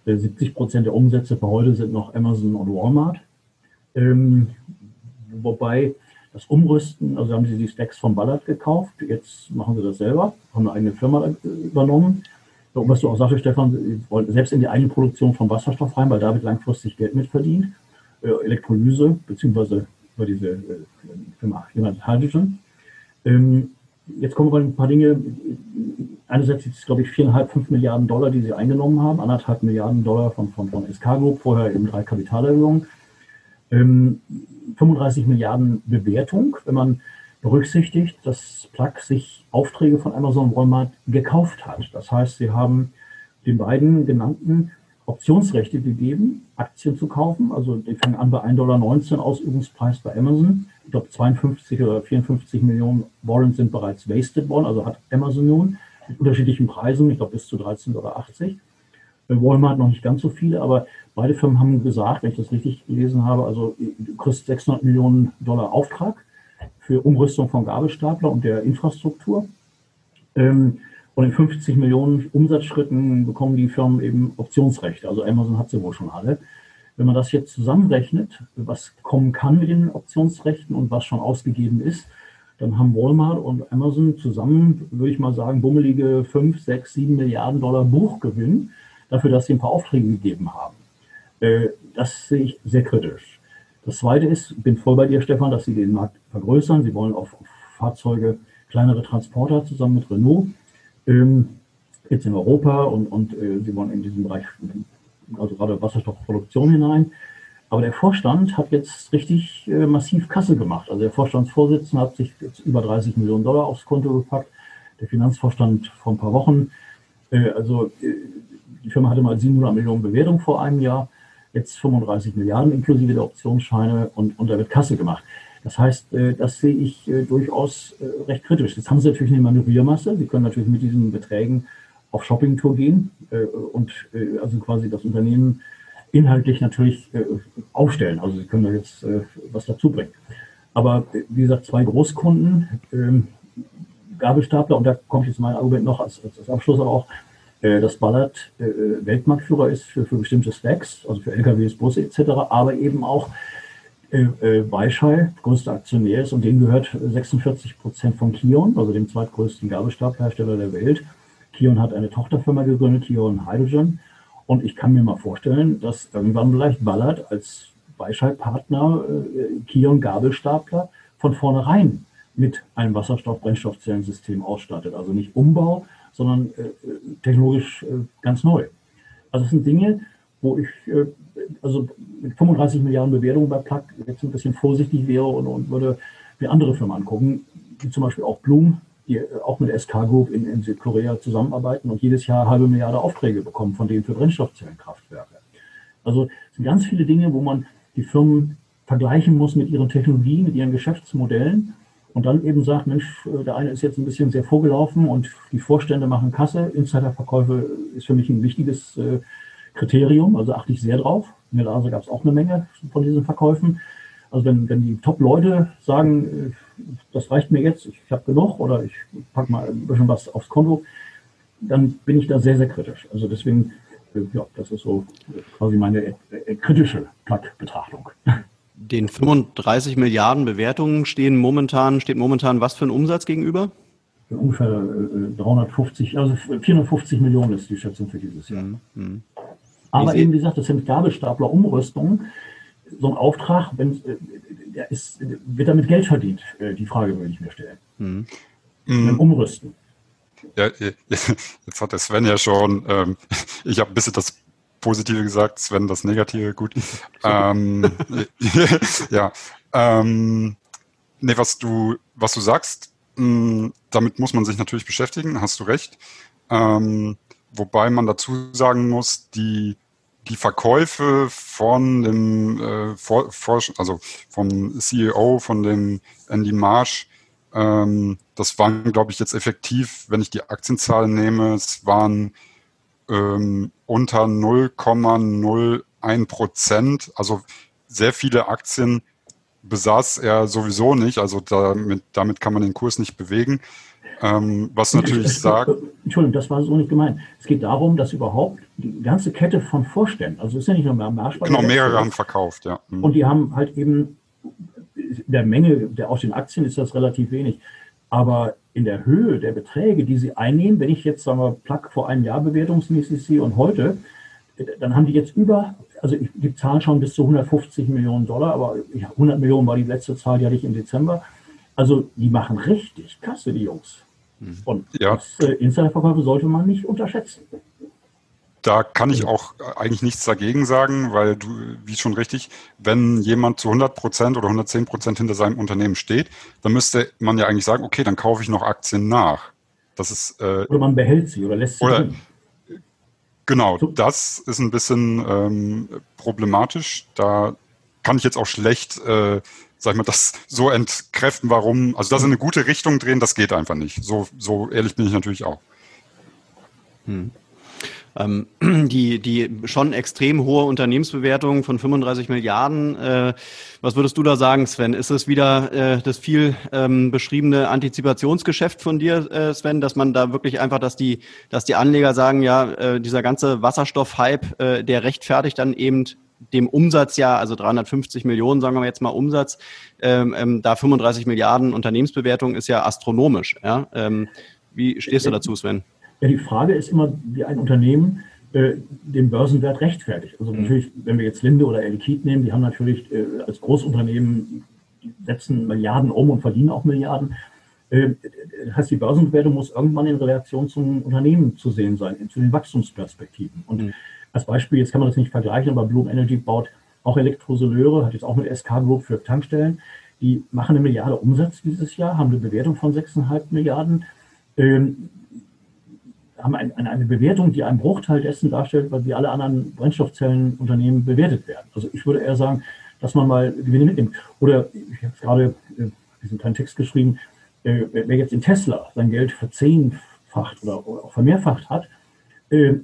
70 äh, Prozent der Umsätze für heute sind noch Amazon und Walmart. Ähm, wobei das Umrüsten, also haben sie die Stacks von Ballard gekauft, jetzt machen sie das selber, haben eine eigene Firma übernommen. Und was du auch sagst, Stefan, sie wollen selbst in die eigene Produktion von Wasserstoff rein, weil damit langfristig Geld mitverdient. Äh, Elektrolyse, beziehungsweise über diese äh, Firma Hydrogen. Ähm, jetzt kommen wir ein paar Dinge. Einerseits ist es, glaube ich, viereinhalb, fünf Milliarden Dollar, die sie eingenommen haben, anderthalb Milliarden Dollar von, von, von SK Group, vorher eben drei Kapitalerhöhungen. Ähm, 35 Milliarden Bewertung, wenn man berücksichtigt, dass Plug sich Aufträge von Amazon Walmart gekauft hat. Das heißt, sie haben den beiden genannten Optionsrechte gegeben, Aktien zu kaufen. Also die fangen an bei 1,19 Dollar Ausübungspreis bei Amazon ich glaube 52 oder 54 Millionen Warrants sind bereits wasted worden, also hat Amazon nun mit unterschiedlichen Preisen, ich glaube bis zu 13,80 Dollar. Walmart noch nicht ganz so viele, aber beide Firmen haben gesagt, wenn ich das richtig gelesen habe, also du kriegst 600 Millionen Dollar Auftrag für Umrüstung von Gabelstapler und der Infrastruktur. Ähm, und in 50 Millionen Umsatzschritten bekommen die Firmen eben Optionsrechte. Also Amazon hat sie wohl schon alle. Wenn man das jetzt zusammenrechnet, was kommen kann mit den Optionsrechten und was schon ausgegeben ist, dann haben Walmart und Amazon zusammen, würde ich mal sagen, bummelige 5, 6, 7 Milliarden Dollar Buchgewinn dafür, dass sie ein paar Aufträge gegeben haben. Äh, das sehe ich sehr kritisch. Das Zweite ist, bin voll bei dir, Stefan, dass sie den Markt vergrößern. Sie wollen auf, Fahrzeuge, kleinere Transporter zusammen mit Renault, jetzt in Europa und, und äh, sie wollen in diesen Bereich, also gerade Wasserstoffproduktion hinein. Aber der Vorstand hat jetzt richtig äh, massiv Kasse gemacht. Also der Vorstandsvorsitzende hat sich jetzt über 30 Millionen Dollar aufs Konto gepackt. Der Finanzvorstand vor ein paar Wochen. Äh, also äh, die Firma hatte mal 700 Millionen Bewertung vor einem Jahr, jetzt 35 Milliarden inklusive der Optionsscheine und, und da wird Kasse gemacht. Das heißt, äh, das sehe ich äh, durchaus äh, recht kritisch. Jetzt haben sie natürlich eine Manövriermasse. Sie können natürlich mit diesen Beträgen auf Shoppingtour gehen und also quasi das Unternehmen inhaltlich natürlich aufstellen. Also Sie können da jetzt was dazu bringen. Aber wie gesagt, zwei Großkunden, ähm, Gabelstapler, und da kommt jetzt mein Argument noch als, als Abschluss auch, dass Ballard Weltmarktführer ist für, für bestimmte Stacks, also für LKWs, Busse etc., aber eben auch Weichai, größter Aktionär ist und dem gehört 46 Prozent von Kion, also dem zweitgrößten Gabelstaplerhersteller der Welt. Kion hat eine Tochterfirma gegründet, Kion Hydrogen. Und ich kann mir mal vorstellen, dass irgendwann vielleicht Ballard als Weichheit-Partner äh, Kion Gabelstapler von vornherein mit einem Wasserstoff-Brennstoffzellensystem ausstattet. Also nicht Umbau, sondern äh, technologisch äh, ganz neu. Also es sind Dinge, wo ich äh, also mit 35 Milliarden Bewertungen bei Plug jetzt ein bisschen vorsichtig wäre und, und würde mir andere Firmen angucken, wie zum Beispiel auch Bloom, die äh, auch mit SK Group in, in Südkorea zusammenarbeiten und jedes Jahr halbe Milliarde Aufträge bekommen, von denen für Brennstoffzellenkraftwerke. Also es sind ganz viele Dinge, wo man die Firmen vergleichen muss mit ihren Technologien, mit ihren Geschäftsmodellen und dann eben sagt, Mensch, äh, der eine ist jetzt ein bisschen sehr vorgelaufen und die Vorstände machen Kasse. Insiderverkäufe ist für mich ein wichtiges äh, Kriterium, also achte ich sehr drauf. In der Lase gab es auch eine Menge von diesen Verkäufen. Also wenn, wenn die Top-Leute sagen, das reicht mir jetzt, ich habe genug oder ich packe mal ein bisschen was aufs Konto, dann bin ich da sehr, sehr kritisch. Also deswegen, äh, ja, das ist so quasi meine äh, äh, kritische Plug-Betrachtung. Den 35 Milliarden Bewertungen stehen momentan, steht momentan was für ein Umsatz gegenüber? Ungefähr 350, also 450 Millionen ist die Schätzung für dieses Jahr. Mhm. Mhm. Aber eben, wie gesagt, das sind Gabelstapler-Umrüstungen. So ein Auftrag, wenn, der ist, wird damit Geld verdient? Äh, die Frage würde ich mir stellen. Mhm. Mit Umrüsten. Ja, jetzt hat der Sven ja schon, ähm, ich habe ein bisschen das Positive gesagt, Sven das Negative, gut. ähm, ja, ähm, nee, was du, was du sagst, mh, hm, damit muss man sich natürlich beschäftigen, hast du recht. Ähm, wobei man dazu sagen muss, die die Verkäufe von dem äh, For also vom CEO, von dem Andy Marsh, ähm, das waren, glaube ich, jetzt effektiv, wenn ich die Aktienzahlen nehme, es waren ähm, unter 0,01 Prozent. Also sehr viele Aktien besaß er sowieso nicht. Also damit, damit kann man den Kurs nicht bewegen. Ähm, was natürlich sagt. Entschuldigung, das war so nicht gemeint. Es geht darum, dass überhaupt die ganze Kette von Vorständen, also es ist ja nicht nur Marschball. Genau, mehrere haben verkauft, ja. Mhm. Und die haben halt eben, der Menge der aus den Aktien ist das relativ wenig. Aber in der Höhe der Beträge, die sie einnehmen, wenn ich jetzt, sagen wir, Plug vor einem Jahr bewertungsmäßig sehe und heute, dann haben die jetzt über, also die Zahlen schon bis zu 150 Millionen Dollar, aber 100 Millionen war die letzte Zahl, die hatte ich im Dezember. Also die machen richtig Kasse, die Jungs. Mhm. Und ja. das, Insiderverkäufe sollte man nicht unterschätzen. Da kann ich auch eigentlich nichts dagegen sagen, weil du, wie schon richtig, wenn jemand zu 100 Prozent oder 110 Prozent hinter seinem Unternehmen steht, dann müsste man ja eigentlich sagen, okay, dann kaufe ich noch Aktien nach. Das ist, äh, oder man behält sie oder lässt sie oder, drin. Genau, das ist ein bisschen ähm, problematisch. Da kann ich jetzt auch schlecht äh, sag ich mal, das so entkräften, warum, also das in eine gute Richtung drehen, das geht einfach nicht. So, so ehrlich bin ich natürlich auch. Hm. Ähm, die, die schon extrem hohe Unternehmensbewertung von 35 Milliarden. Äh, was würdest du da sagen, Sven? Ist es wieder äh, das viel ähm, beschriebene Antizipationsgeschäft von dir, äh, Sven, dass man da wirklich einfach, dass die, dass die Anleger sagen, ja, äh, dieser ganze Wasserstoff-Hype, äh, der rechtfertigt dann eben dem Umsatz ja, also 350 Millionen, sagen wir jetzt mal Umsatz, ähm, ähm, da 35 Milliarden Unternehmensbewertung ist ja astronomisch. Ja? Ähm, wie stehst du dazu, Sven? Ja, die Frage ist immer, wie ein Unternehmen äh, den Börsenwert rechtfertigt. Also mhm. natürlich, wenn wir jetzt Linde oder Elkit nehmen, die haben natürlich äh, als Großunternehmen, die setzen Milliarden um und verdienen auch Milliarden. Äh, das heißt, die Börsenbewertung muss irgendwann in Relation zum Unternehmen zu sehen sein, zu den Wachstumsperspektiven. Und mhm. Als Beispiel, jetzt kann man das nicht vergleichen, aber Bloom Energy baut auch Elektrosoleure, hat jetzt auch mit SK Group für Tankstellen. Die machen eine Milliarde Umsatz dieses Jahr, haben eine Bewertung von 6,5 Milliarden, ähm, haben ein, eine Bewertung, die einen Bruchteil dessen darstellt, wie alle anderen Brennstoffzellenunternehmen bewertet werden. Also ich würde eher sagen, dass man mal Gewinne mitnimmt. Oder ich habe gerade äh, diesen kleinen Text geschrieben, äh, wer jetzt in Tesla sein Geld verzehnfacht oder, oder auch vermehrfacht hat, äh,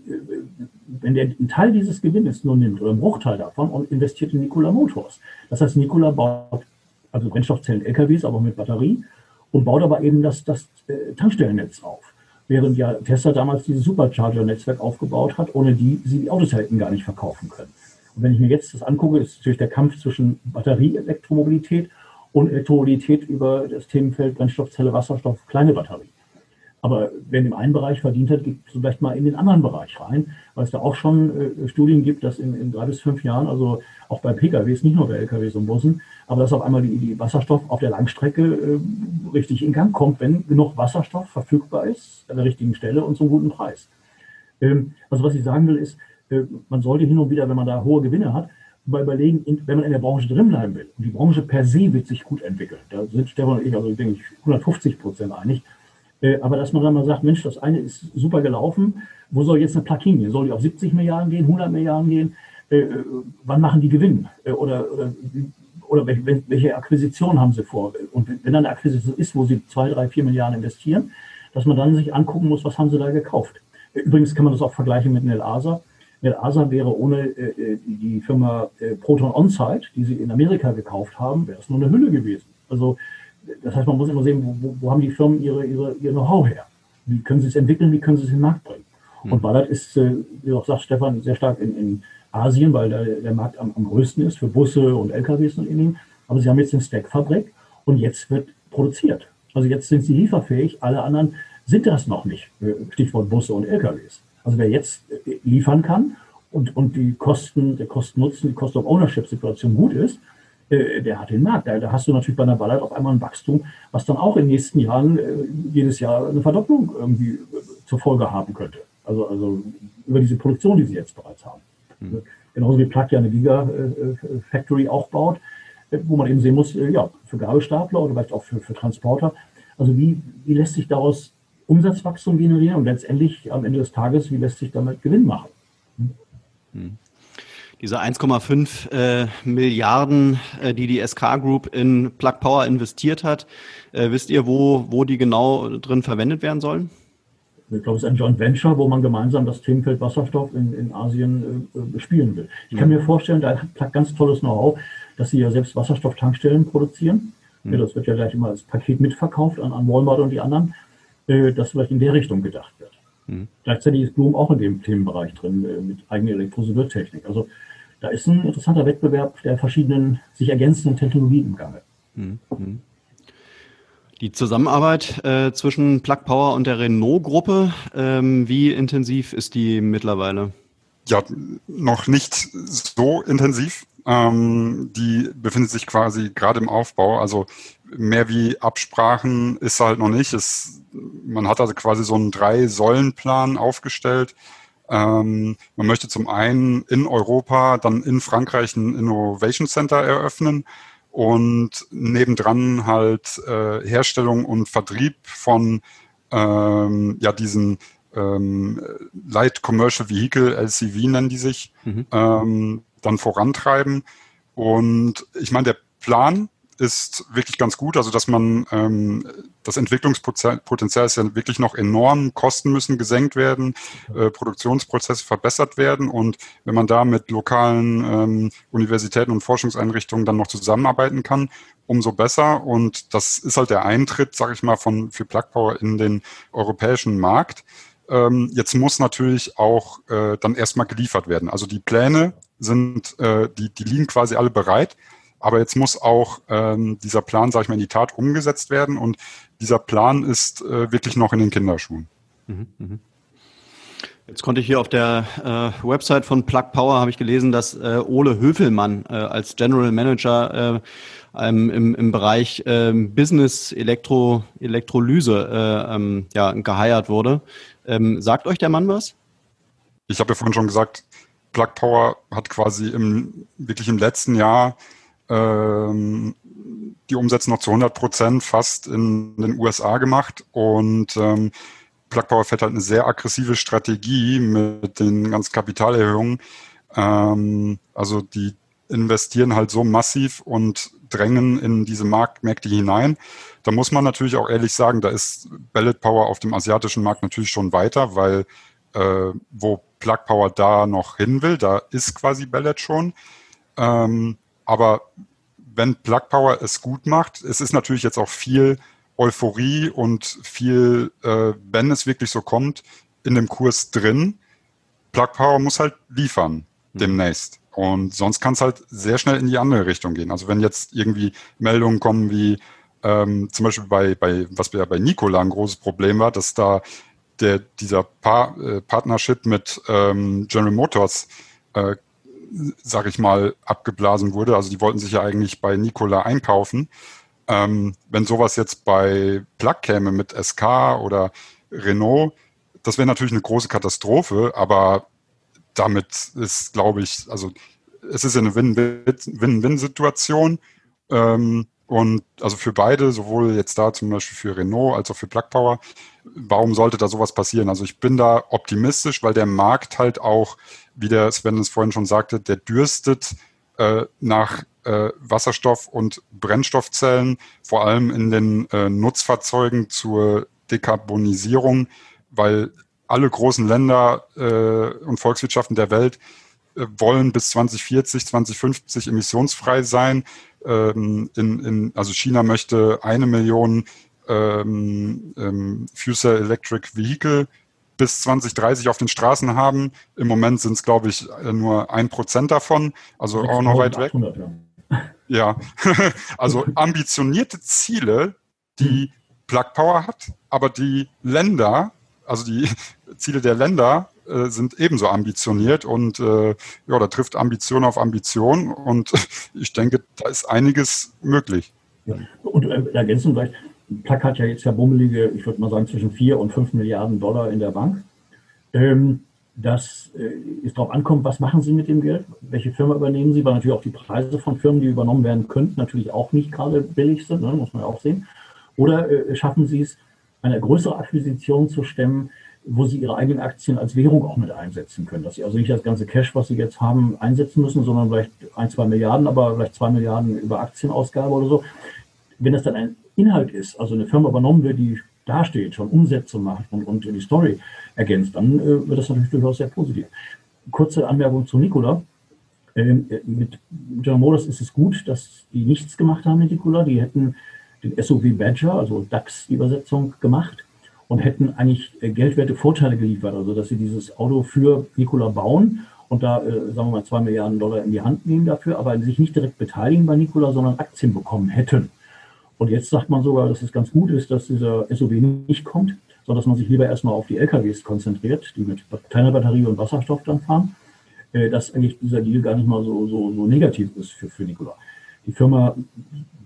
wenn der einen Teil dieses Gewinnes nur nimmt oder einen Bruchteil davon und investiert in Nikola Motors. Das heißt, Nikola baut also Brennstoffzellen LKWs, aber mit Batterie und baut aber eben das, das äh, Tankstellennetz auf. Während ja Tesla damals dieses Supercharger-Netzwerk aufgebaut hat, ohne die sie die Autos hätten gar nicht verkaufen können. Und wenn ich mir jetzt das angucke, ist natürlich der Kampf zwischen Batterie-Elektromobilität und Elektromobilität über das Themenfeld Brennstoffzelle, Wasserstoff, kleine Batterie. Aber wer in dem einen Bereich verdient hat, geht vielleicht mal in den anderen Bereich rein, weil es da auch schon äh, Studien gibt, dass in, in, drei bis fünf Jahren, also auch bei PKWs, nicht nur bei LKWs und Bussen, aber dass auf einmal die, die Wasserstoff auf der Langstrecke äh, richtig in Gang kommt, wenn genug Wasserstoff verfügbar ist, an der richtigen Stelle und zum guten Preis. Ähm, also was ich sagen will, ist, äh, man sollte hin und wieder, wenn man da hohe Gewinne hat, mal überlegen, wenn man in der Branche drin bleiben will, und die Branche per se wird sich gut entwickeln, da sind Stefan und ich, also denke ich, 150 Prozent einig, aber dass man dann mal sagt, Mensch, das eine ist super gelaufen, wo soll jetzt eine Plugin gehen? Soll die auf 70 Milliarden gehen, 100 Milliarden gehen? Äh, äh, wann machen die Gewinn? oder, oder, oder welche, welche Akquisition haben sie vor? Und wenn dann eine Akquisition ist, wo sie 2, 3, 4 Milliarden investieren, dass man dann sich angucken muss, was haben sie da gekauft? Übrigens kann man das auch vergleichen mit Nel Asa. Nel Asa wäre ohne die Firma Proton Onsite, die sie in Amerika gekauft haben, wäre es nur eine Hülle gewesen. Also das heißt, man muss immer sehen, wo, wo haben die Firmen ihre, ihre, ihr Know-how her? Wie können sie es entwickeln, wie können sie es in den Markt bringen? Mhm. Und Ballard ist, äh, wie auch sagt Stefan, sehr stark in, in Asien, weil da der Markt am, am, größten ist für Busse und LKWs und ähnlichem. Aber sie haben jetzt eine Stack-Fabrik und jetzt wird produziert. Also jetzt sind sie lieferfähig, alle anderen sind das noch nicht. Äh, Stichwort Busse und LKWs. Also wer jetzt äh, liefern kann und, und die Kosten, der Kosten-Nutzen, die Cost-of-Ownership-Situation gut ist, äh, der hat den Markt. Da, da, hast du natürlich bei einer Ballard auf einmal ein Wachstum, was dann auch in den nächsten Jahren äh, jedes Jahr eine Verdopplung irgendwie äh, zur Folge haben könnte. Also, also über diese Produktion, die sie jetzt bereits haben. Mhm. Genauso wie Plug ja eine Gigafactory auch baut, wo man eben sehen muss, ja, für Gabelstapler oder vielleicht auch für, für Transporter. Also wie, wie lässt sich daraus Umsatzwachstum generieren und letztendlich am Ende des Tages, wie lässt sich damit Gewinn machen? Mhm diese 1,5 äh, Milliarden, äh, die die SK Group in Plug Power investiert hat, äh, wisst ihr, wo, wo die genau drin verwendet werden sollen? Ich glaube, es ist ein Joint Venture, wo man gemeinsam das Themenfeld Wasserstoff in, in Asien äh, bespielen will. Ich kann mhm. mir vorstellen, da hat Plug ganz tolles Know-how, dass sie ja selbst Wasserstofftankstellen produzieren. Mhm. Ja, das wird ja gleich immer als Paket mitverkauft an, an Walmart und die anderen, äh, dass vielleicht in der Richtung gedacht wird. Mhm. Gleichzeitig ist Bloom auch in dem Themenbereich drin äh, mit eigener Elektrolysertechnik. Also da ist ein interessanter Wettbewerb der verschiedenen sich ergänzenden Technologien im Gange. Mhm. Die Zusammenarbeit äh, zwischen Plug Power und der Renault-Gruppe, ähm, wie intensiv ist die mittlerweile? Ja, noch nicht so intensiv. Ähm, die befindet sich quasi gerade im Aufbau. Also mehr wie Absprachen ist halt noch nicht. Es, man hat also quasi so einen Drei-Säulen-Plan aufgestellt. Ähm, man möchte zum einen in Europa, dann in Frankreich ein Innovation Center eröffnen und nebendran halt äh, Herstellung und Vertrieb von ähm, ja diesen ähm, Light Commercial Vehicle, LCV nennen die sich, mhm. ähm, dann vorantreiben. Und ich meine, der Plan ist wirklich ganz gut. Also dass man ähm, das Entwicklungspotenzial ist ja wirklich noch enorm. Kosten müssen gesenkt werden, äh, Produktionsprozesse verbessert werden und wenn man da mit lokalen ähm, Universitäten und Forschungseinrichtungen dann noch zusammenarbeiten kann, umso besser. Und das ist halt der Eintritt, sage ich mal, von für Plug Power in den europäischen Markt. Ähm, jetzt muss natürlich auch äh, dann erstmal geliefert werden. Also die Pläne sind, äh, die, die liegen quasi alle bereit. Aber jetzt muss auch ähm, dieser Plan, sage ich mal, in die Tat umgesetzt werden. Und dieser Plan ist äh, wirklich noch in den Kinderschuhen. Mhm, mh. Jetzt konnte ich hier auf der äh, Website von Plug Power habe ich gelesen, dass äh, Ole Höfelmann äh, als General Manager äh, ähm, im, im Bereich ähm, Business Elektro, Elektrolyse äh, ähm, ja, geheiert wurde. Ähm, sagt euch der Mann was? Ich habe ja vorhin schon gesagt, Plug Power hat quasi im, wirklich im letzten Jahr ähm, die Umsätze noch zu 100 Prozent fast in den USA gemacht und ähm, Plug Power fährt halt eine sehr aggressive Strategie mit den ganzen Kapitalerhöhungen. Ähm, also die investieren halt so massiv und drängen in diese Marktmärkte hinein. Da muss man natürlich auch ehrlich sagen, da ist Ballot Power auf dem asiatischen Markt natürlich schon weiter, weil äh, wo Plug Power da noch hin will, da ist quasi Ballot schon. Ähm, aber wenn Plug Power es gut macht, es ist natürlich jetzt auch viel Euphorie und viel, äh, wenn es wirklich so kommt, in dem Kurs drin. Plug Power muss halt liefern mhm. demnächst. Und sonst kann es halt sehr schnell in die andere Richtung gehen. Also wenn jetzt irgendwie Meldungen kommen wie ähm, zum Beispiel bei, bei, was ja bei Nikola ein großes Problem war, dass da der, dieser pa äh, Partnership mit ähm, General Motors, äh, sag ich mal, abgeblasen wurde. Also die wollten sich ja eigentlich bei Nikola einkaufen. Ähm, wenn sowas jetzt bei Plug käme mit SK oder Renault, das wäre natürlich eine große Katastrophe, aber damit ist, glaube ich, also es ist eine Win-Win-Situation. Ähm, und also für beide, sowohl jetzt da zum Beispiel für Renault als auch für Plug Power, warum sollte da sowas passieren? Also ich bin da optimistisch, weil der Markt halt auch, wie der Sven es vorhin schon sagte, der dürstet äh, nach äh, Wasserstoff- und Brennstoffzellen, vor allem in den äh, Nutzfahrzeugen zur Dekarbonisierung, weil alle großen Länder äh, und Volkswirtschaften der Welt äh, wollen bis 2040, 2050 emissionsfrei sein. Ähm, in, in, also China möchte eine Million ähm, ähm, Future Electric Vehicle bis 2030 auf den Straßen haben. Im Moment sind es, glaube ich, nur ein Prozent davon, also auch noch weit weg. Ja. Also ambitionierte Ziele, die Plug Power hat, aber die Länder, also die Ziele der Länder äh, sind ebenso ambitioniert und äh, ja, da trifft Ambition auf Ambition und ich denke, da ist einiges möglich. Ja. Und äh, ergänzen vielleicht, Plug hat ja jetzt ja bummelige, ich würde mal sagen, zwischen 4 und 5 Milliarden Dollar in der Bank. Ähm, dass äh, es darauf ankommt, was machen Sie mit dem Geld, welche Firma übernehmen Sie, weil natürlich auch die Preise von Firmen, die übernommen werden könnten, natürlich auch nicht gerade billig sind, ne, muss man ja auch sehen. Oder äh, schaffen Sie es, eine größere Akquisition zu stemmen, wo Sie Ihre eigenen Aktien als Währung auch mit einsetzen können. Dass Sie also nicht das ganze Cash, was Sie jetzt haben, einsetzen müssen, sondern vielleicht ein, zwei Milliarden, aber vielleicht zwei Milliarden über Aktienausgabe oder so. Wenn das dann ein Inhalt ist, also eine Firma übernommen wird, die dasteht, schon Umsätze macht und, und die Story ergänzt, dann äh, wird das natürlich durchaus sehr positiv. Kurze Anmerkung zu Nikola. Ähm, äh, mit General Motors ist es gut, dass die nichts gemacht haben mit Nikola. Die hätten den SOV Badger, also DAX-Übersetzung, gemacht und hätten eigentlich äh, geldwerte Vorteile geliefert. Also, dass sie dieses Auto für Nikola bauen und da, äh, sagen wir mal, zwei Milliarden Dollar in die Hand nehmen dafür, aber sich nicht direkt beteiligen bei Nikola, sondern Aktien bekommen hätten. Und jetzt sagt man sogar, dass es ganz gut ist, dass dieser SUV nicht kommt, sondern dass man sich lieber erstmal auf die LKWs konzentriert, die mit kleiner Batterie und Wasserstoff dann fahren, äh, dass eigentlich dieser Deal gar nicht mal so, so, so negativ ist für, für Nikola. Die Firma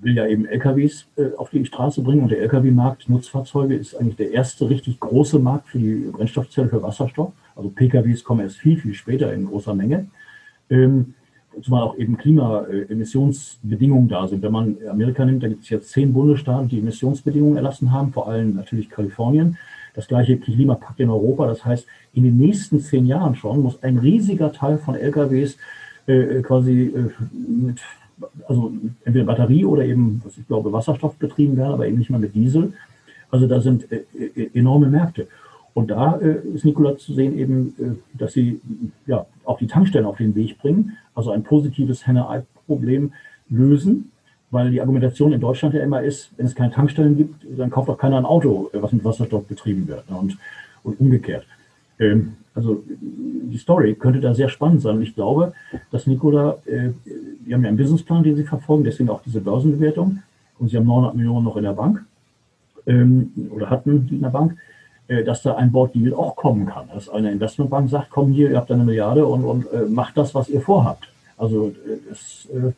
will ja eben LKWs äh, auf die Straße bringen und der LKW-Markt, Nutzfahrzeuge, ist eigentlich der erste richtig große Markt für die Brennstoffzelle für Wasserstoff. Also PKWs kommen erst viel, viel später in großer Menge. Ähm, zumal auch eben Klimaemissionsbedingungen da sind. Wenn man Amerika nimmt, da gibt es jetzt zehn Bundesstaaten, die Emissionsbedingungen erlassen haben, vor allem natürlich Kalifornien. Das gleiche Klimapakt in Europa. Das heißt, in den nächsten zehn Jahren schon muss ein riesiger Teil von LKWs äh, quasi äh, mit, also entweder Batterie oder eben, was ich glaube, Wasserstoff betrieben werden, aber eben nicht mehr mit Diesel. Also da sind äh, äh enorme Märkte. Und da äh, ist Nikola zu sehen eben, äh, dass sie ja auch die Tankstellen auf den Weg bringen, also ein positives Henne-Ei-Problem lösen, weil die Argumentation in Deutschland ja immer ist, wenn es keine Tankstellen gibt, dann kauft auch keiner ein Auto, was mit Wasserstoff betrieben wird ne, und, und umgekehrt. Ähm, also die Story könnte da sehr spannend sein. Und ich glaube, dass Nikola, äh, die haben ja einen Businessplan, den sie verfolgen, deswegen auch diese Börsenbewertung. Und sie haben 900 Millionen noch in der Bank ähm, oder hatten die in der Bank, äh, dass da ein Board Deal auch kommen kann. Dass eine Investmentbank sagt, komm hier, ihr habt eine Milliarde und, und äh, macht das, was ihr vorhabt. Also äh, es äh,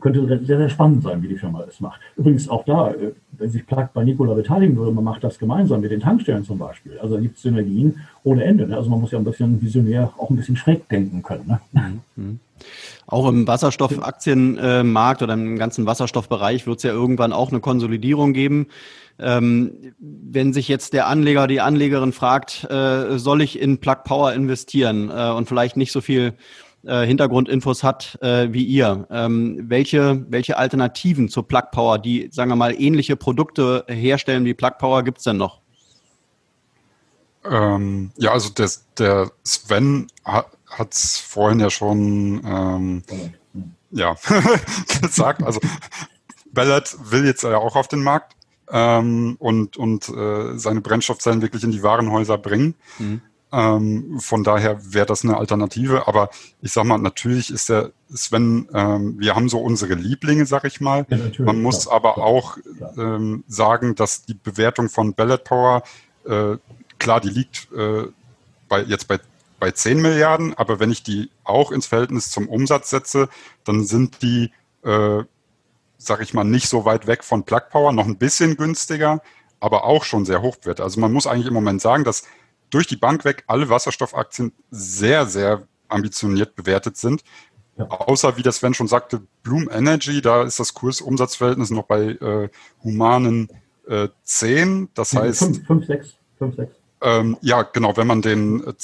könnte sehr, sehr spannend sein, wie die Firma es macht. Übrigens auch da, äh, wenn sich Plug bei Nikola beteiligen würde, man macht das gemeinsam mit den Tankstellen zum Beispiel. Also da gibt es Synergien ohne Ende. Ne? Also man muss ja ein bisschen visionär, auch ein bisschen schräg denken können. Ne? Mhm. Auch im Wasserstoffaktienmarkt oder im ganzen Wasserstoffbereich wird es ja irgendwann auch eine Konsolidierung geben. Ähm, wenn sich jetzt der Anleger, die Anlegerin fragt, äh, soll ich in Plug Power investieren äh, und vielleicht nicht so viel äh, Hintergrundinfos hat äh, wie ihr. Ähm, welche, welche Alternativen zur Plug Power, die, sagen wir mal, ähnliche Produkte herstellen wie Plug Power, gibt es denn noch? Ähm, ja, also der, der Sven hat es vorhin ja schon ähm, ja, gesagt. Also Ballard will jetzt ja auch auf den Markt ähm, und, und äh, seine Brennstoffzellen wirklich in die Warenhäuser bringen. Mhm. Ähm, von daher wäre das eine Alternative. Aber ich sag mal, natürlich ist der Sven, ähm, wir haben so unsere Lieblinge, sag ich mal. Ja, Man muss klar, aber klar, auch ähm, sagen, dass die Bewertung von Ballot Power, äh, klar, die liegt äh, bei, jetzt bei, bei 10 Milliarden, aber wenn ich die auch ins Verhältnis zum Umsatz setze, dann sind die, äh, sag ich mal, nicht so weit weg von Plug Power, noch ein bisschen günstiger, aber auch schon sehr hochwert. Also man muss eigentlich im Moment sagen, dass durch die Bank weg alle Wasserstoffaktien sehr, sehr ambitioniert bewertet sind. Ja. Außer, wie das Sven schon sagte, Bloom Energy, da ist das Kursumsatzverhältnis noch bei äh, humanen äh, 10. Das heißt. 5, 6, 5, 6. Ähm, ja, genau, wenn man den, äh,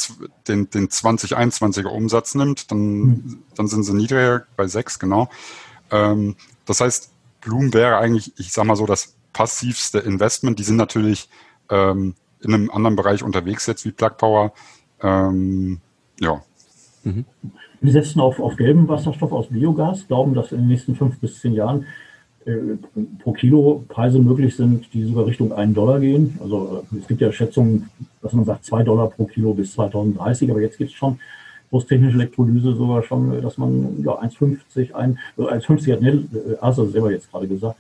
den, den 2021er Umsatz nimmt, dann, mhm. dann sind sie niedriger bei 6, genau. Ähm, das heißt, Bloom wäre eigentlich, ich sag mal so, das passivste Investment. Die sind natürlich ähm, in einem anderen Bereich unterwegs jetzt wie Plug Power. Ähm, ja. Mhm. Wir setzen auf, auf gelben Wasserstoff aus Biogas, glauben, dass in den nächsten fünf bis zehn Jahren pro Kilo Preise möglich sind, die sogar Richtung einen Dollar gehen. Also äh, es gibt ja Schätzungen, dass man sagt zwei Dollar pro Kilo bis 2030, aber jetzt gibt es schon großtechnische Elektrolyse sogar schon, dass man ja 1,50, 1,50 hat Nell, äh, Asa selber jetzt gerade gesagt.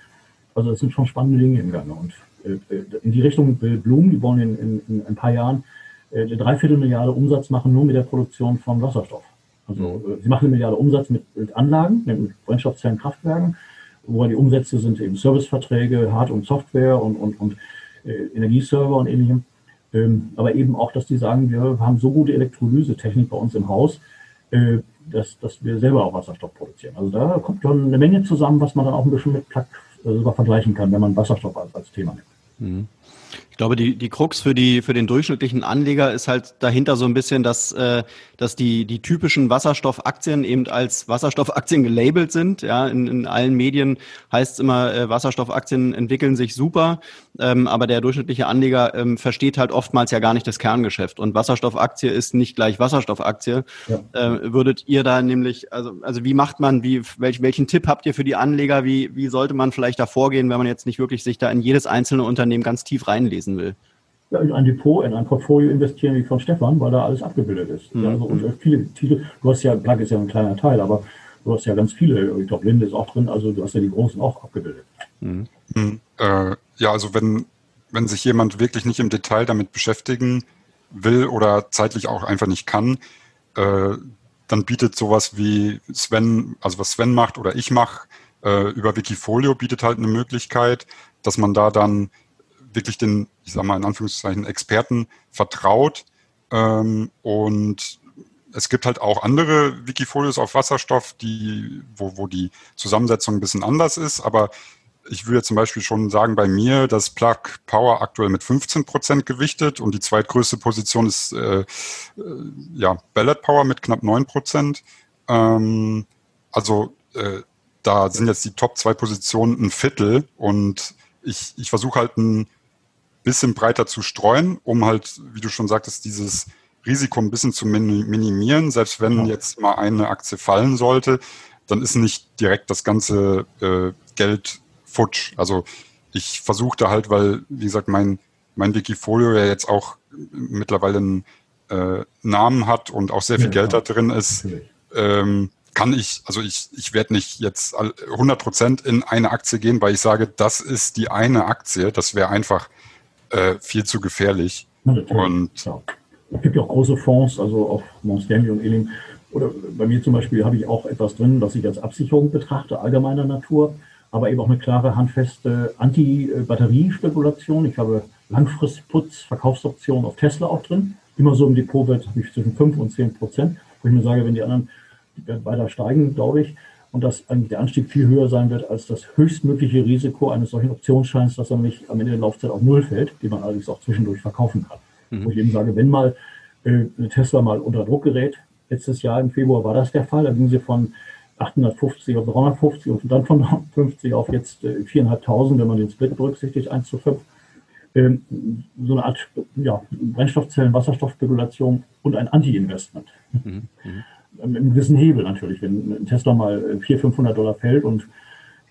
Also es sind schon spannende Dinge im Gange und äh, in die Richtung Bloom, die wollen in, in, in ein paar Jahren äh, eine Dreiviertelmilliarde Umsatz machen, nur mit der Produktion von Wasserstoff. Also mhm. Äh, sie machen eine Milliarde Umsatz mit, mit Anlagen, mit Brennstoffzellen, Kraftwerken, wobei die Umsätze sind eben Serviceverträge, Hard- und Software und, und, und äh, Energieserver und ähnlichem. Ähm, aber eben auch, dass die sagen, wir haben so gute Elektrolysetechnik bei uns im Haus, äh, dass, dass wir selber auch Wasserstoff produzieren. Also da kommt schon eine Menge zusammen, was man dann auch ein bisschen mit Plug sogar vergleichen kann, wenn man Wasserstoff als, als Thema nimmt. Mhm. Ich glaube, die, die Krux für, die, für den durchschnittlichen Anleger ist halt dahinter so ein bisschen, dass, äh, dass die, die typischen Wasserstoffaktien eben als Wasserstoffaktien gelabelt sind. Ja, in, in allen Medien heißt es immer, äh, Wasserstoffaktien entwickeln sich super, ähm, aber der durchschnittliche Anleger ähm, versteht halt oftmals ja gar nicht das Kerngeschäft. Und Wasserstoffaktie ist nicht gleich Wasserstoffaktie. Ja. Äh, würdet ihr da nämlich, also, also wie macht man, wie, welch, welchen Tipp habt ihr für die Anleger? Wie, wie sollte man vielleicht da vorgehen, wenn man jetzt nicht wirklich sich da in jedes einzelne Unternehmen ganz tief reinlesen will? Ja, in ein Depot, in ein Portfolio investieren wie von Stefan, weil da alles abgebildet ist. Mhm. Also, und viele Titel, du hast ja, Plug ist ja ein kleiner Teil, aber du hast ja ganz viele, ich glaube, Linde ist auch drin, also du hast ja die großen auch abgebildet. Mhm. Mhm. Äh, ja, also wenn, wenn sich jemand wirklich nicht im Detail damit beschäftigen will oder zeitlich auch einfach nicht kann, äh, dann bietet sowas wie Sven, also was Sven macht oder ich mache, äh, über Wikifolio bietet halt eine Möglichkeit, dass man da dann wirklich den, ich sage mal in Anführungszeichen, Experten vertraut. Ähm, und es gibt halt auch andere Wikifolios auf Wasserstoff, die, wo, wo die Zusammensetzung ein bisschen anders ist. Aber ich würde zum Beispiel schon sagen, bei mir, dass Plug Power aktuell mit 15 Prozent gewichtet und die zweitgrößte Position ist äh, äh, ja, Ballot Power mit knapp 9 Prozent. Ähm, also äh, da sind jetzt die Top zwei Positionen ein Viertel und ich, ich versuche halt ein bisschen breiter zu streuen, um halt, wie du schon sagtest, dieses Risiko ein bisschen zu minimieren. Selbst wenn jetzt mal eine Aktie fallen sollte, dann ist nicht direkt das ganze äh, Geld futsch. Also ich versuche da halt, weil, wie gesagt, mein, mein Wikifolio ja jetzt auch mittlerweile einen äh, Namen hat und auch sehr viel ja, Geld da drin ist, ähm, kann ich, also ich, ich werde nicht jetzt 100 Prozent in eine Aktie gehen, weil ich sage, das ist die eine Aktie. Das wäre einfach äh, viel zu gefährlich. und ja. Es gibt ja auch große Fonds, also auch Mont Stanley und Eling. Oder bei mir zum Beispiel habe ich auch etwas drin, was ich als Absicherung betrachte, allgemeiner Natur, aber eben auch eine klare, handfeste Anti-Batteriespekulation. Ich habe Langfristputz, Verkaufsoptionen auf Tesla auch drin. Immer so im Depotwert zwischen 5 und 10 Prozent, wo ich mir sage, wenn die anderen weiter steigen, glaube ich, und dass eigentlich der Anstieg viel höher sein wird als das höchstmögliche Risiko eines solchen Optionsscheins, dass er nämlich am Ende der Laufzeit auf Null fällt, die man allerdings auch zwischendurch verkaufen kann. Mhm. Wo ich eben sage, wenn mal äh, Tesla mal unter Druck gerät, letztes Jahr im Februar war das der Fall, da ging sie von 850 auf 350 und dann von 350 auf jetzt äh, 4.500, wenn man den Split berücksichtigt, 1 zu 5. Ähm, so eine Art ja, Brennstoffzellen, Wasserstoffspekulation und ein Anti-Investment. Mhm. Mhm. Einem gewissen Hebel natürlich. Wenn ein Tesla mal 400, 500 Dollar fällt und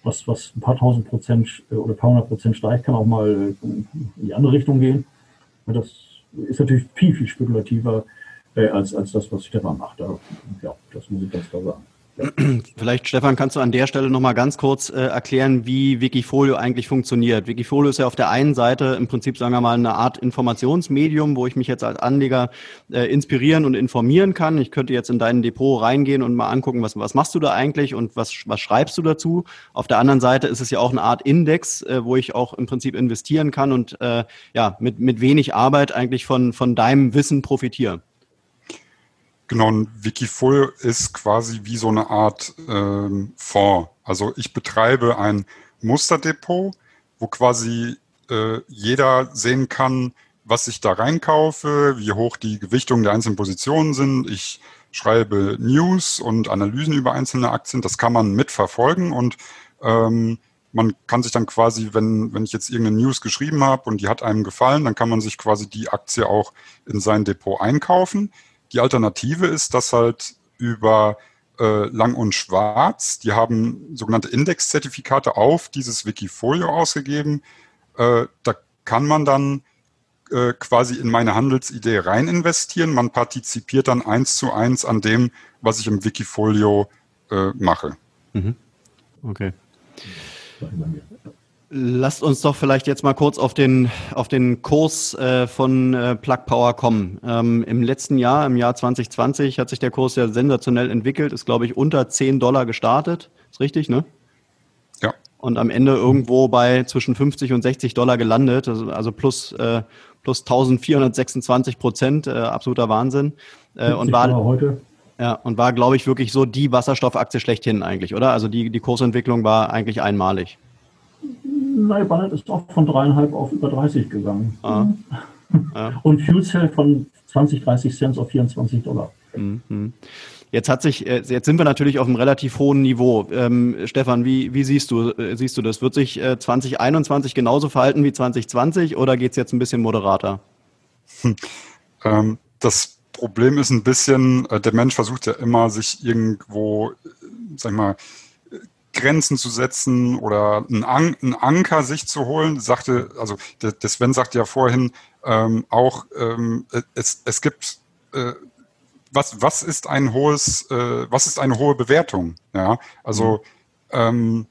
was, was ein paar tausend Prozent äh, oder ein paar hundert Prozent steigt, kann auch mal äh, in die andere Richtung gehen. Das ist natürlich viel, viel spekulativer äh, als, als das, was Stefan macht. Ja, das muss ich ganz klar sagen. Vielleicht, Stefan, kannst du an der Stelle nochmal ganz kurz äh, erklären, wie Wikifolio eigentlich funktioniert. Wikifolio ist ja auf der einen Seite im Prinzip, sagen wir mal, eine Art Informationsmedium, wo ich mich jetzt als Anleger äh, inspirieren und informieren kann. Ich könnte jetzt in dein Depot reingehen und mal angucken, was, was machst du da eigentlich und was, was schreibst du dazu. Auf der anderen Seite ist es ja auch eine Art Index, äh, wo ich auch im Prinzip investieren kann und äh, ja, mit, mit wenig Arbeit eigentlich von, von deinem Wissen profitiere. Genau, ein Wikifolio ist quasi wie so eine Art ähm, Fonds. Also ich betreibe ein Musterdepot, wo quasi äh, jeder sehen kann, was ich da reinkaufe, wie hoch die Gewichtungen der einzelnen Positionen sind. Ich schreibe News und Analysen über einzelne Aktien. Das kann man mitverfolgen und ähm, man kann sich dann quasi, wenn, wenn ich jetzt irgendeine News geschrieben habe und die hat einem gefallen, dann kann man sich quasi die Aktie auch in sein Depot einkaufen. Die Alternative ist, dass halt über äh, Lang und Schwarz, die haben sogenannte Indexzertifikate auf dieses Wikifolio ausgegeben. Äh, da kann man dann äh, quasi in meine Handelsidee rein investieren. Man partizipiert dann eins zu eins an dem, was ich im Wikifolio äh, mache. Mhm. Okay. Lasst uns doch vielleicht jetzt mal kurz auf den, auf den Kurs äh, von äh, Plug Power kommen. Ähm, Im letzten Jahr, im Jahr 2020, hat sich der Kurs ja sensationell entwickelt, ist, glaube ich, unter 10 Dollar gestartet. Ist richtig, ne? Ja. Und am Ende irgendwo bei zwischen 50 und 60 Dollar gelandet, also, also plus, äh, plus 1426 Prozent, äh, absoluter Wahnsinn. Äh, und war heute. Ja, und war, glaube ich, wirklich so die Wasserstoffaktie schlechthin eigentlich, oder? Also die, die Kursentwicklung war eigentlich einmalig. Nein, Ballard ist auch von dreieinhalb auf über 30 gegangen. Ah. Ja. Und Fuel Cell von 20, 30 Cent auf 24 Dollar. Mhm. Jetzt hat sich, äh, jetzt sind wir natürlich auf einem relativ hohen Niveau. Ähm, Stefan, wie, wie siehst du, äh, siehst du das? Wird sich äh, 2021 genauso verhalten wie 2020 oder geht es jetzt ein bisschen moderater? Hm. Ähm, das Problem ist ein bisschen, äh, der Mensch versucht ja immer, sich irgendwo, sag ich mal, Grenzen zu setzen oder einen, An einen Anker sich zu holen. Sagte, also der, der Sven sagte ja vorhin ähm, auch, ähm, es, es gibt äh, was, was ist ein hohes, äh, was ist eine hohe Bewertung? Ja, also mhm. ähm,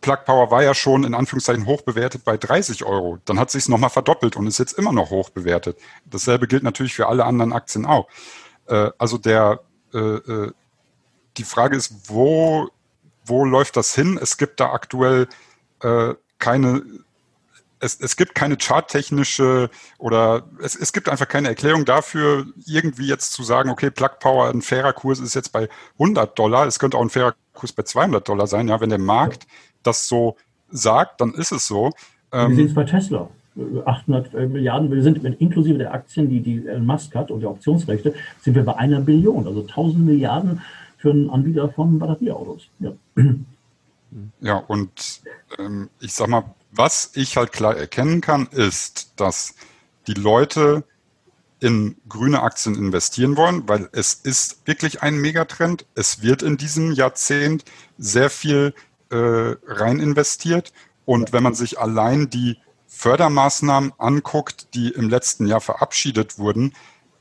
Plug Power war ja schon in Anführungszeichen hoch bewertet bei 30 Euro. Dann hat sich es nochmal verdoppelt und ist jetzt immer noch hoch bewertet. Dasselbe gilt natürlich für alle anderen Aktien auch. Äh, also der, äh, äh die Frage ist, wo wo läuft das hin? Es gibt da aktuell äh, keine, es, es gibt keine charttechnische oder es, es gibt einfach keine Erklärung dafür, irgendwie jetzt zu sagen, okay, Plug Power, ein fairer Kurs ist jetzt bei 100 Dollar, es könnte auch ein fairer Kurs bei 200 Dollar sein. Ja, wenn der Markt das so sagt, dann ist es so. Wir sehen es bei Tesla. 800 äh, Milliarden, wir sind inklusive der Aktien, die, die Elon Musk hat und der Optionsrechte, sind wir bei einer Billion, also 1000 Milliarden für einen Anbieter von Batterieautos. Ja, ja und ähm, ich sag mal, was ich halt klar erkennen kann, ist, dass die Leute in grüne Aktien investieren wollen, weil es ist wirklich ein Megatrend. Es wird in diesem Jahrzehnt sehr viel äh, rein investiert. Und wenn man sich allein die Fördermaßnahmen anguckt, die im letzten Jahr verabschiedet wurden,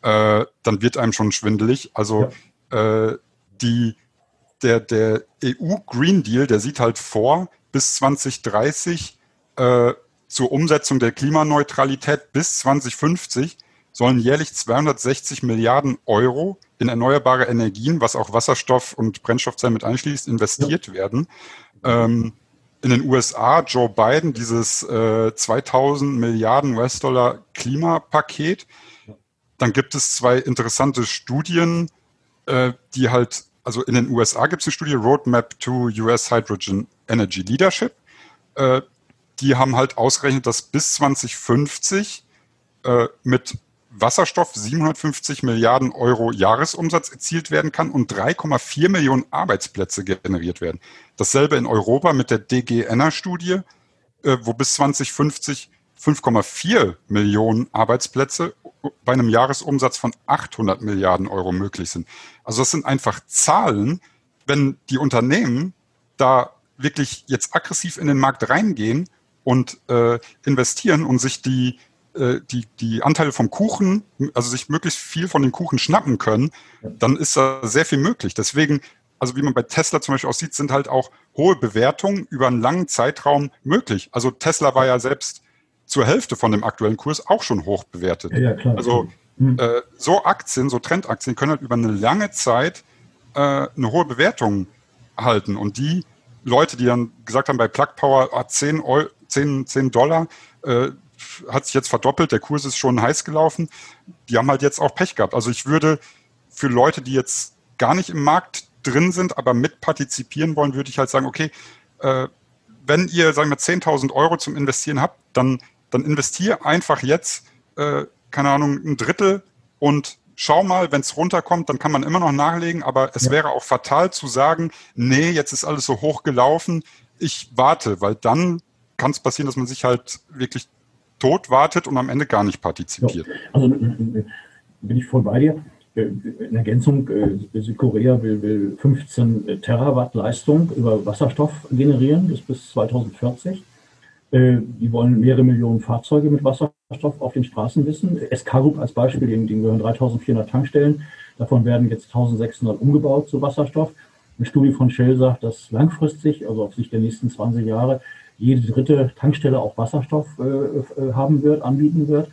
äh, dann wird einem schon schwindelig. Also ja. äh, die, der, der EU Green Deal, der sieht halt vor, bis 2030 äh, zur Umsetzung der Klimaneutralität bis 2050 sollen jährlich 260 Milliarden Euro in erneuerbare Energien, was auch Wasserstoff und Brennstoffzellen mit einschließt, investiert ja. werden. Ähm, in den USA Joe Biden dieses äh, 2000 Milliarden US-Dollar Klimapaket. Dann gibt es zwei interessante Studien, äh, die halt, also in den USA gibt es eine Studie Roadmap to US Hydrogen Energy Leadership. Äh, die haben halt ausgerechnet, dass bis 2050 äh, mit Wasserstoff 750 Milliarden Euro Jahresumsatz erzielt werden kann und 3,4 Millionen Arbeitsplätze generiert werden. Dasselbe in Europa mit der DG Enner-Studie, äh, wo bis 2050 5,4 Millionen Arbeitsplätze bei einem Jahresumsatz von 800 Milliarden Euro möglich sind. Also das sind einfach Zahlen, wenn die Unternehmen da wirklich jetzt aggressiv in den Markt reingehen und äh, investieren und sich die äh, die, die Anteile vom Kuchen, also sich möglichst viel von dem Kuchen schnappen können, dann ist da sehr viel möglich. Deswegen, also wie man bei Tesla zum Beispiel auch sieht, sind halt auch hohe Bewertungen über einen langen Zeitraum möglich. Also Tesla war ja selbst zur Hälfte von dem aktuellen Kurs auch schon hoch bewertet. Ja, klar. Also mhm. äh, so Aktien, so Trendaktien können halt über eine lange Zeit äh, eine hohe Bewertung halten. Und die Leute, die dann gesagt haben, bei Plug Power ah, 10, Euro, 10, 10 Dollar, äh, hat sich jetzt verdoppelt, der Kurs ist schon heiß gelaufen. Die haben halt jetzt auch Pech gehabt. Also ich würde für Leute, die jetzt gar nicht im Markt drin sind, aber mitpartizipieren wollen, würde ich halt sagen, okay, äh, wenn ihr, sagen wir, 10.000 Euro zum Investieren habt, dann, dann investier einfach jetzt, äh, keine Ahnung, ein Drittel und schau mal, wenn es runterkommt, dann kann man immer noch nachlegen, aber es ja. wäre auch fatal zu sagen, nee, jetzt ist alles so hoch gelaufen, ich warte, weil dann kann es passieren, dass man sich halt wirklich tot wartet und am Ende gar nicht partizipiert. Ja, also bin ich voll bei dir. Äh, in Ergänzung, äh, Südkorea will, will 15 Terawatt Leistung über Wasserstoff generieren bis, bis 2040. Äh, die wollen mehrere Millionen Fahrzeuge mit Wasserstoff auf den Straßen wissen. Escarup als Beispiel, denen, gehören 3400 Tankstellen. Davon werden jetzt 1600 umgebaut zu Wasserstoff. Eine Studie von Shell sagt, dass langfristig, also auf Sicht der nächsten 20 Jahre, jede dritte Tankstelle auch Wasserstoff äh, äh, haben wird, anbieten wird.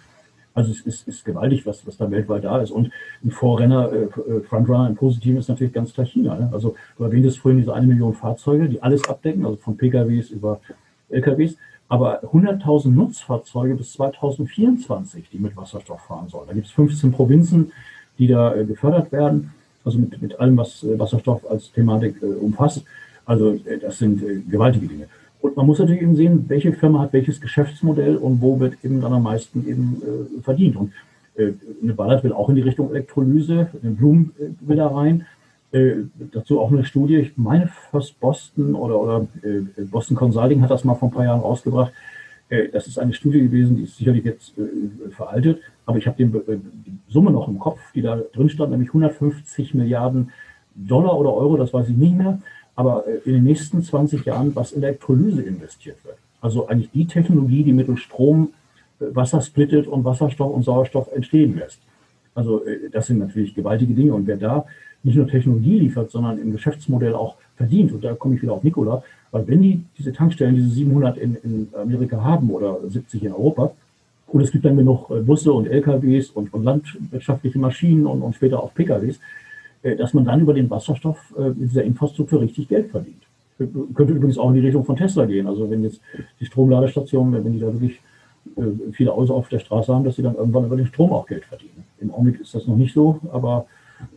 Also es ist, ist gewaltig, was, was da weltweit da ist. Und ein Vorrenner, äh Frontrunner im Positiven ist natürlich ganz klar China. Ne? Also du erwähntest vorhin diese eine Million Fahrzeuge, die alles abdecken, also von PKWs über LKWs. Aber 100.000 Nutzfahrzeuge bis 2024, die mit Wasserstoff fahren sollen. Da gibt es 15 Provinzen, die da äh, gefördert werden, also mit, mit allem, was äh, Wasserstoff als Thematik äh, umfasst. Also das sind gewaltige Dinge. Und man muss natürlich eben sehen, welche Firma hat welches Geschäftsmodell und wo wird eben dann am meisten eben verdient. Und eine Ballard will auch in die Richtung Elektrolyse, eine äh, will da rein. Äh, dazu auch eine Studie, ich meine First Boston oder, oder äh, Boston Consulting hat das mal vor ein paar Jahren rausgebracht. Äh, das ist eine Studie gewesen, die ist sicherlich jetzt veraltet, aber ich habe die Summe noch im Kopf, die da drin stand, nämlich 150 Milliarden Dollar oder Euro, das weiß ich nicht mehr aber äh, in den nächsten 20 Jahren, was in Elektrolyse investiert wird. Also eigentlich die Technologie, die mittels Strom äh, Wasser splittet und Wasserstoff und Sauerstoff entstehen lässt. Also äh, das sind natürlich gewaltige Dinge. Und wer da nicht nur Technologie liefert, sondern im Geschäftsmodell auch verdient, und da komme ich wieder auf Nikola, weil wenn die diese Tankstellen, diese 700 in, in Amerika haben oder 70 in Europa, und es gibt dann genug Busse und LKWs und, und landwirtschaftliche Maschinen und, und später auch PKWs, äh, dass man dann über den Wasserstoff äh, mit dieser Infrastruktur richtig Geld verdient. Könnte übrigens auch in die Richtung von Tesla gehen. Also wenn jetzt die Stromladestationen, wenn die da wirklich äh, viele Autos auf der Straße haben, dass sie dann irgendwann über den Strom auch Geld verdienen. Im Augenblick ist das noch nicht so, aber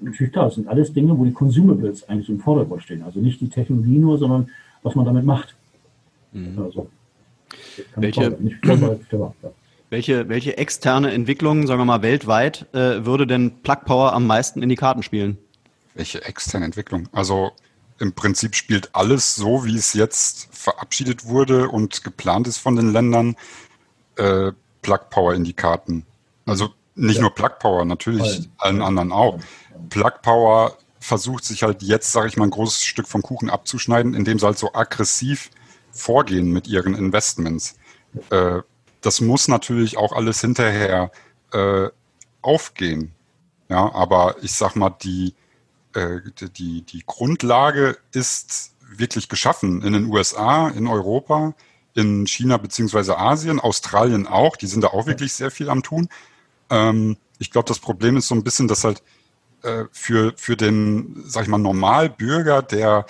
natürlich klar, das sind alles Dinge, wo die Consumables eigentlich im Vordergrund stehen. Also nicht die Technologie nur, sondern was man damit macht. Mhm. Also, welche, welche, welche externe Entwicklung, sagen wir mal weltweit, äh, würde denn Plug Power am meisten in die Karten spielen? Welche externe Entwicklung? Also im Prinzip spielt alles so, wie es jetzt verabschiedet wurde und geplant ist von den Ländern, äh, Plug Power in die Karten. Also nicht ja. nur Plug Power, natürlich allen anderen auch. Plug Power versucht sich halt jetzt, sage ich mal, ein großes Stück vom Kuchen abzuschneiden, indem sie halt so aggressiv vorgehen mit ihren Investments. Äh, das muss natürlich auch alles hinterher äh, aufgehen. Ja, aber ich sag mal, die, äh, die, die Grundlage ist wirklich geschaffen in den USA, in Europa, in China beziehungsweise Asien, Australien auch, die sind da auch wirklich sehr viel am tun. Ähm, ich glaube, das Problem ist so ein bisschen, dass halt äh, für, für den, sag ich mal, Normalbürger, der,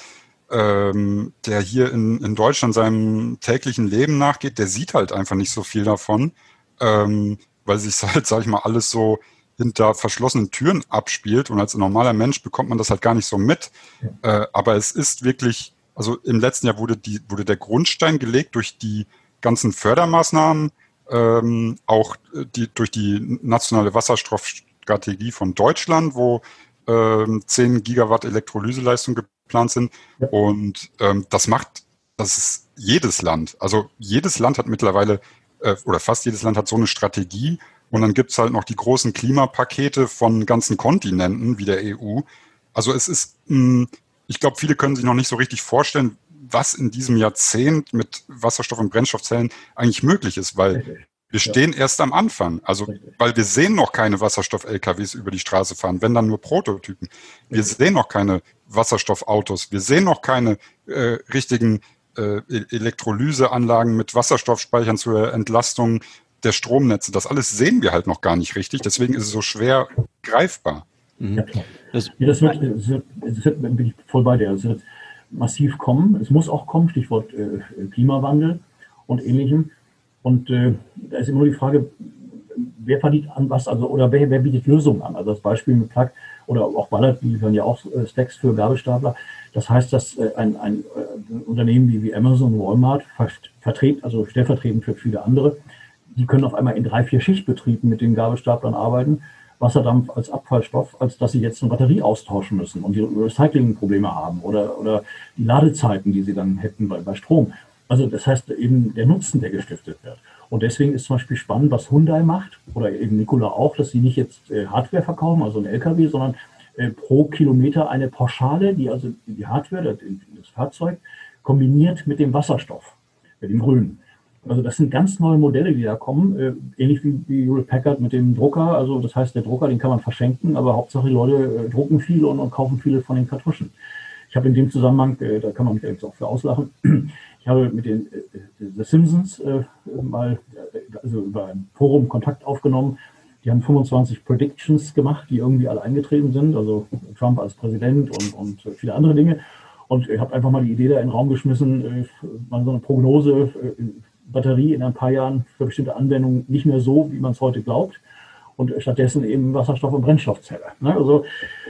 ähm, der hier in, in Deutschland seinem täglichen Leben nachgeht, der sieht halt einfach nicht so viel davon, ähm, weil sich halt, sag ich mal, alles so hinter verschlossenen Türen abspielt und als normaler Mensch bekommt man das halt gar nicht so mit. Äh, aber es ist wirklich, also im letzten Jahr wurde, die, wurde der Grundstein gelegt durch die ganzen Fördermaßnahmen, ähm, auch die, durch die nationale Wasserstoffstrategie von Deutschland, wo ähm, 10 Gigawatt Elektrolyseleistung geplant sind. Ja. Und ähm, das macht, das ist jedes Land. Also jedes Land hat mittlerweile, äh, oder fast jedes Land hat so eine Strategie, und dann gibt's halt noch die großen Klimapakete von ganzen Kontinenten wie der EU. Also es ist, mh, ich glaube, viele können sich noch nicht so richtig vorstellen, was in diesem Jahrzehnt mit Wasserstoff- und Brennstoffzellen eigentlich möglich ist, weil wir stehen ja. erst am Anfang. Also, weil wir sehen noch keine Wasserstoff-LKWs über die Straße fahren, wenn dann nur Prototypen. Wir sehen noch keine Wasserstoffautos. Wir sehen noch keine äh, richtigen äh, e-, Elektrolyseanlagen mit Wasserstoffspeichern zur Entlastung der Stromnetze. Das alles sehen wir halt noch gar nicht richtig. Deswegen ist es so schwer greifbar. Mhm. Ja, klar. Das, das, wird, das, wird, das wird, bin ich voll bei dir. Es wird massiv kommen. Es muss auch kommen, Stichwort äh, Klimawandel und ähnlichem. Und äh, da ist immer nur die Frage, wer verdient an was, also oder wer, wer bietet Lösungen an? Also das Beispiel mit Plug oder auch Ballard, die liefern ja auch äh, Stacks für Gabelstapler. Das heißt, dass äh, ein, ein, äh, Unternehmen wie, wie Amazon, Walmart vertreten, also stellvertretend für viele andere, die können auf einmal in drei, vier Schichtbetrieben mit den Gabelstaplern arbeiten, Wasserdampf als Abfallstoff, als dass sie jetzt eine Batterie austauschen müssen und die Recyclingprobleme haben oder, oder die Ladezeiten, die sie dann hätten bei, bei Strom. Also das heißt eben der Nutzen, der gestiftet wird. Und deswegen ist zum Beispiel spannend, was Hyundai macht oder eben Nikola auch, dass sie nicht jetzt äh, Hardware verkaufen, also ein LKW, sondern äh, pro Kilometer eine Pauschale, die also die Hardware, das, Fahrzeug, kombiniert mit dem Wasserstoff, mit dem Grünen. Also das sind ganz neue Modelle, die da kommen, äh, ähnlich wie, wie Hewlett Packard mit dem Drucker. Also das heißt, der Drucker, den kann man verschenken, aber Hauptsache die Leute drucken viele und, und, kaufen viele von den Kartuschen. Ich habe in dem Zusammenhang, da kann man mich jetzt auch für auslachen, ich habe mit den äh, The Simpsons äh, mal also über ein Forum Kontakt aufgenommen. Die haben 25 Predictions gemacht, die irgendwie alle eingetreten sind, also Trump als Präsident und, und viele andere Dinge. Und ich habe einfach mal die Idee da in den Raum geschmissen, äh, mal so eine Prognose Batterie in ein paar Jahren für bestimmte Anwendungen nicht mehr so, wie man es heute glaubt. Und stattdessen eben Wasserstoff- und Brennstoffzelle. Ne? Also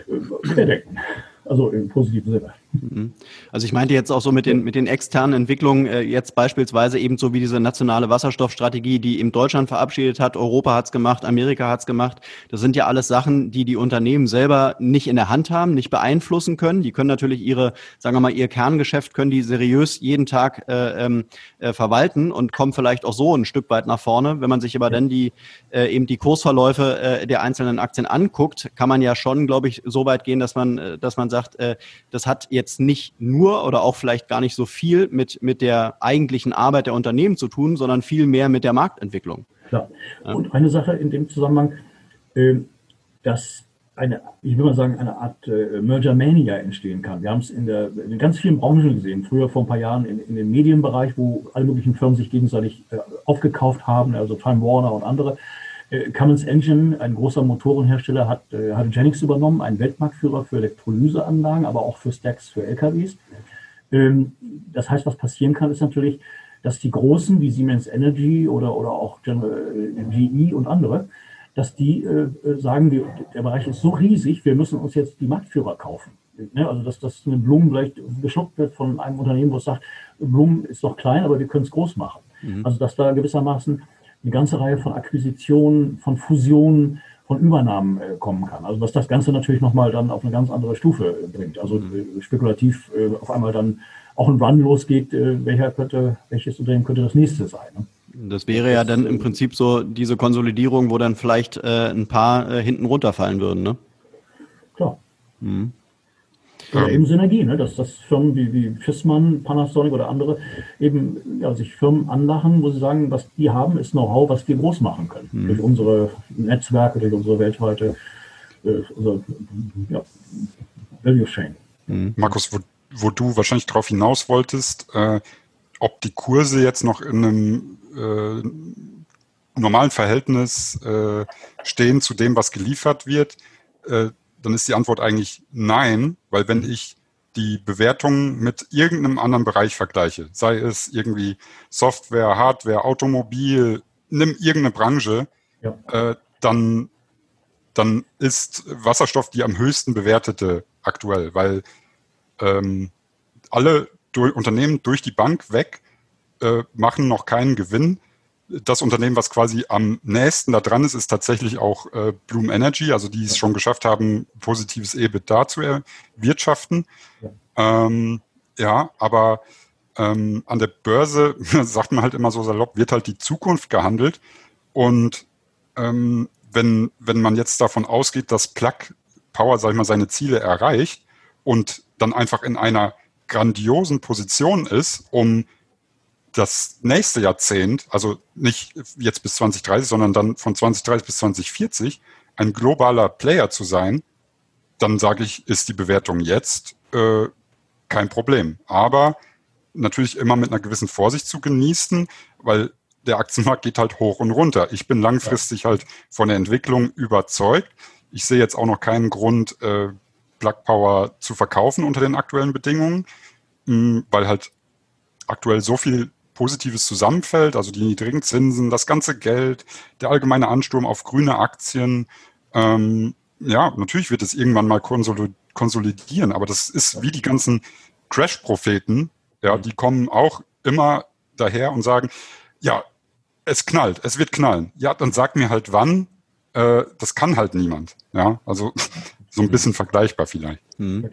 äh, querdenken. Also im positiven Sinne. Mhm. Also ich meinte jetzt auch so mit den, mit den externen Entwicklungen, äh, jetzt beispielsweise eben so wie diese nationale Wasserstoffstrategie, die eben Deutschland verabschiedet hat, Europa hat's gemacht, Amerika hat's gemacht. Das sind ja alles Sachen, die die Unternehmen selber nicht in der Hand haben, nicht beeinflussen können. Die können natürlich ihre, sagen wir mal, ihr Kerngeschäft können die seriös jeden Tag äh, ähm, äh, verwalten und kommen vielleicht auch so ein Stück weit nach vorne. Wenn man sich aber dann die äh, eben die Kursverläufe äh, der einzelnen Aktien anguckt, kann man ja schon, glaube ich, so weit gehen, dass man, äh, dass man sagt, äh, das hat jetzt nicht nur oder auch vielleicht gar nicht so viel mit, mit der eigentlichen Arbeit der Unternehmen zu tun, sondern viel mehr mit der Marktentwicklung. Klar. Und eine Sache in dem Zusammenhang, äh, dass eine, ich will mal sagen, eine Art äh, Merger Mania entstehen kann. Wir haben es in, der, in ganz vielen Branchen gesehen, früher vor ein paar Jahren in, in dem Medienbereich, wo alle möglichen Firmen sich gegenseitig äh, aufgekauft haben, also Time Warner und andere. Äh, Cummins Engine, ein großer Motorenhersteller, hat, äh, hat Genix übernommen, ein Weltmarktführer für Elektrolyseanlagen, aber auch für Stacks für LKWs. Ähm, das heißt, was passieren kann, ist natürlich, dass die Großen wie Siemens Energy oder, oder auch GE und andere, dass die äh, sagen, die, der Bereich ist so riesig, wir müssen uns jetzt die Marktführer kaufen. Ne? Also dass, dass eine Blumen vielleicht geschluckt wird von einem Unternehmen, wo es sagt, Blumen ist doch klein, aber wir können es groß machen. Mhm. Also dass da gewissermaßen eine ganze Reihe von Akquisitionen, von Fusionen, von Übernahmen äh, kommen kann. Also dass das Ganze natürlich nochmal dann auf eine ganz andere Stufe äh, bringt. Also mhm. äh, spekulativ äh, auf einmal dann auch ein Run losgeht, äh, welcher könnte, welches Unternehmen könnte das nächste sein. Ne? Das wäre ja dann im Prinzip so diese Konsolidierung, wo dann vielleicht äh, ein paar hinten runterfallen würden, ne? Klar. Mhm. Oder ähm, eben Synergie, ne? dass, dass Firmen wie, wie Fissmann, Panasonic oder andere eben ja, sich Firmen anlachen, wo sie sagen, was die haben, ist Know-how, was wir groß machen können. Mhm. Durch unsere Netzwerke, durch unsere weltweite äh, unsere, ja, Value Chain. Mhm. Markus, wo, wo, du wahrscheinlich darauf hinaus wolltest, äh, ob die Kurse jetzt noch in einem äh, normalen Verhältnis äh, stehen zu dem, was geliefert wird, äh, dann ist die Antwort eigentlich nein, weil wenn ich die Bewertungen mit irgendeinem anderen Bereich vergleiche, sei es irgendwie Software, Hardware, Automobil, nimm irgendeine Branche, ja. äh, dann, dann ist Wasserstoff die am höchsten bewertete aktuell, weil ähm, alle durch, Unternehmen durch die Bank weg äh, machen noch keinen Gewinn das Unternehmen, was quasi am nächsten da dran ist, ist tatsächlich auch äh, Bloom Energy, also die es schon geschafft haben, positives EBITDA zu erwirtschaften. Ja, ähm, ja aber ähm, an der Börse, sagt man halt immer so salopp, wird halt die Zukunft gehandelt. Und ähm, wenn, wenn man jetzt davon ausgeht, dass Plug Power, sag ich mal, seine Ziele erreicht und dann einfach in einer grandiosen Position ist, um das nächste Jahrzehnt, also nicht jetzt bis 2030, sondern dann von 2030 bis 2040 ein globaler Player zu sein, dann sage ich, ist die Bewertung jetzt äh, kein Problem. Aber natürlich immer mit einer gewissen Vorsicht zu genießen, weil der Aktienmarkt geht halt hoch und runter. Ich bin langfristig halt von der Entwicklung überzeugt. Ich sehe jetzt auch noch keinen Grund, äh, Plug Power zu verkaufen unter den aktuellen Bedingungen, mh, weil halt aktuell so viel Positives zusammenfällt, also die niedrigen Zinsen, das ganze Geld, der allgemeine Ansturm auf grüne Aktien. Ähm, ja, natürlich wird es irgendwann mal konsolidieren, aber das ist wie die ganzen Crash-Propheten, ja, die kommen auch immer daher und sagen, ja, es knallt, es wird knallen. Ja, dann sag mir halt wann, äh, das kann halt niemand. Ja, also so ein bisschen vergleichbar vielleicht. Mhm.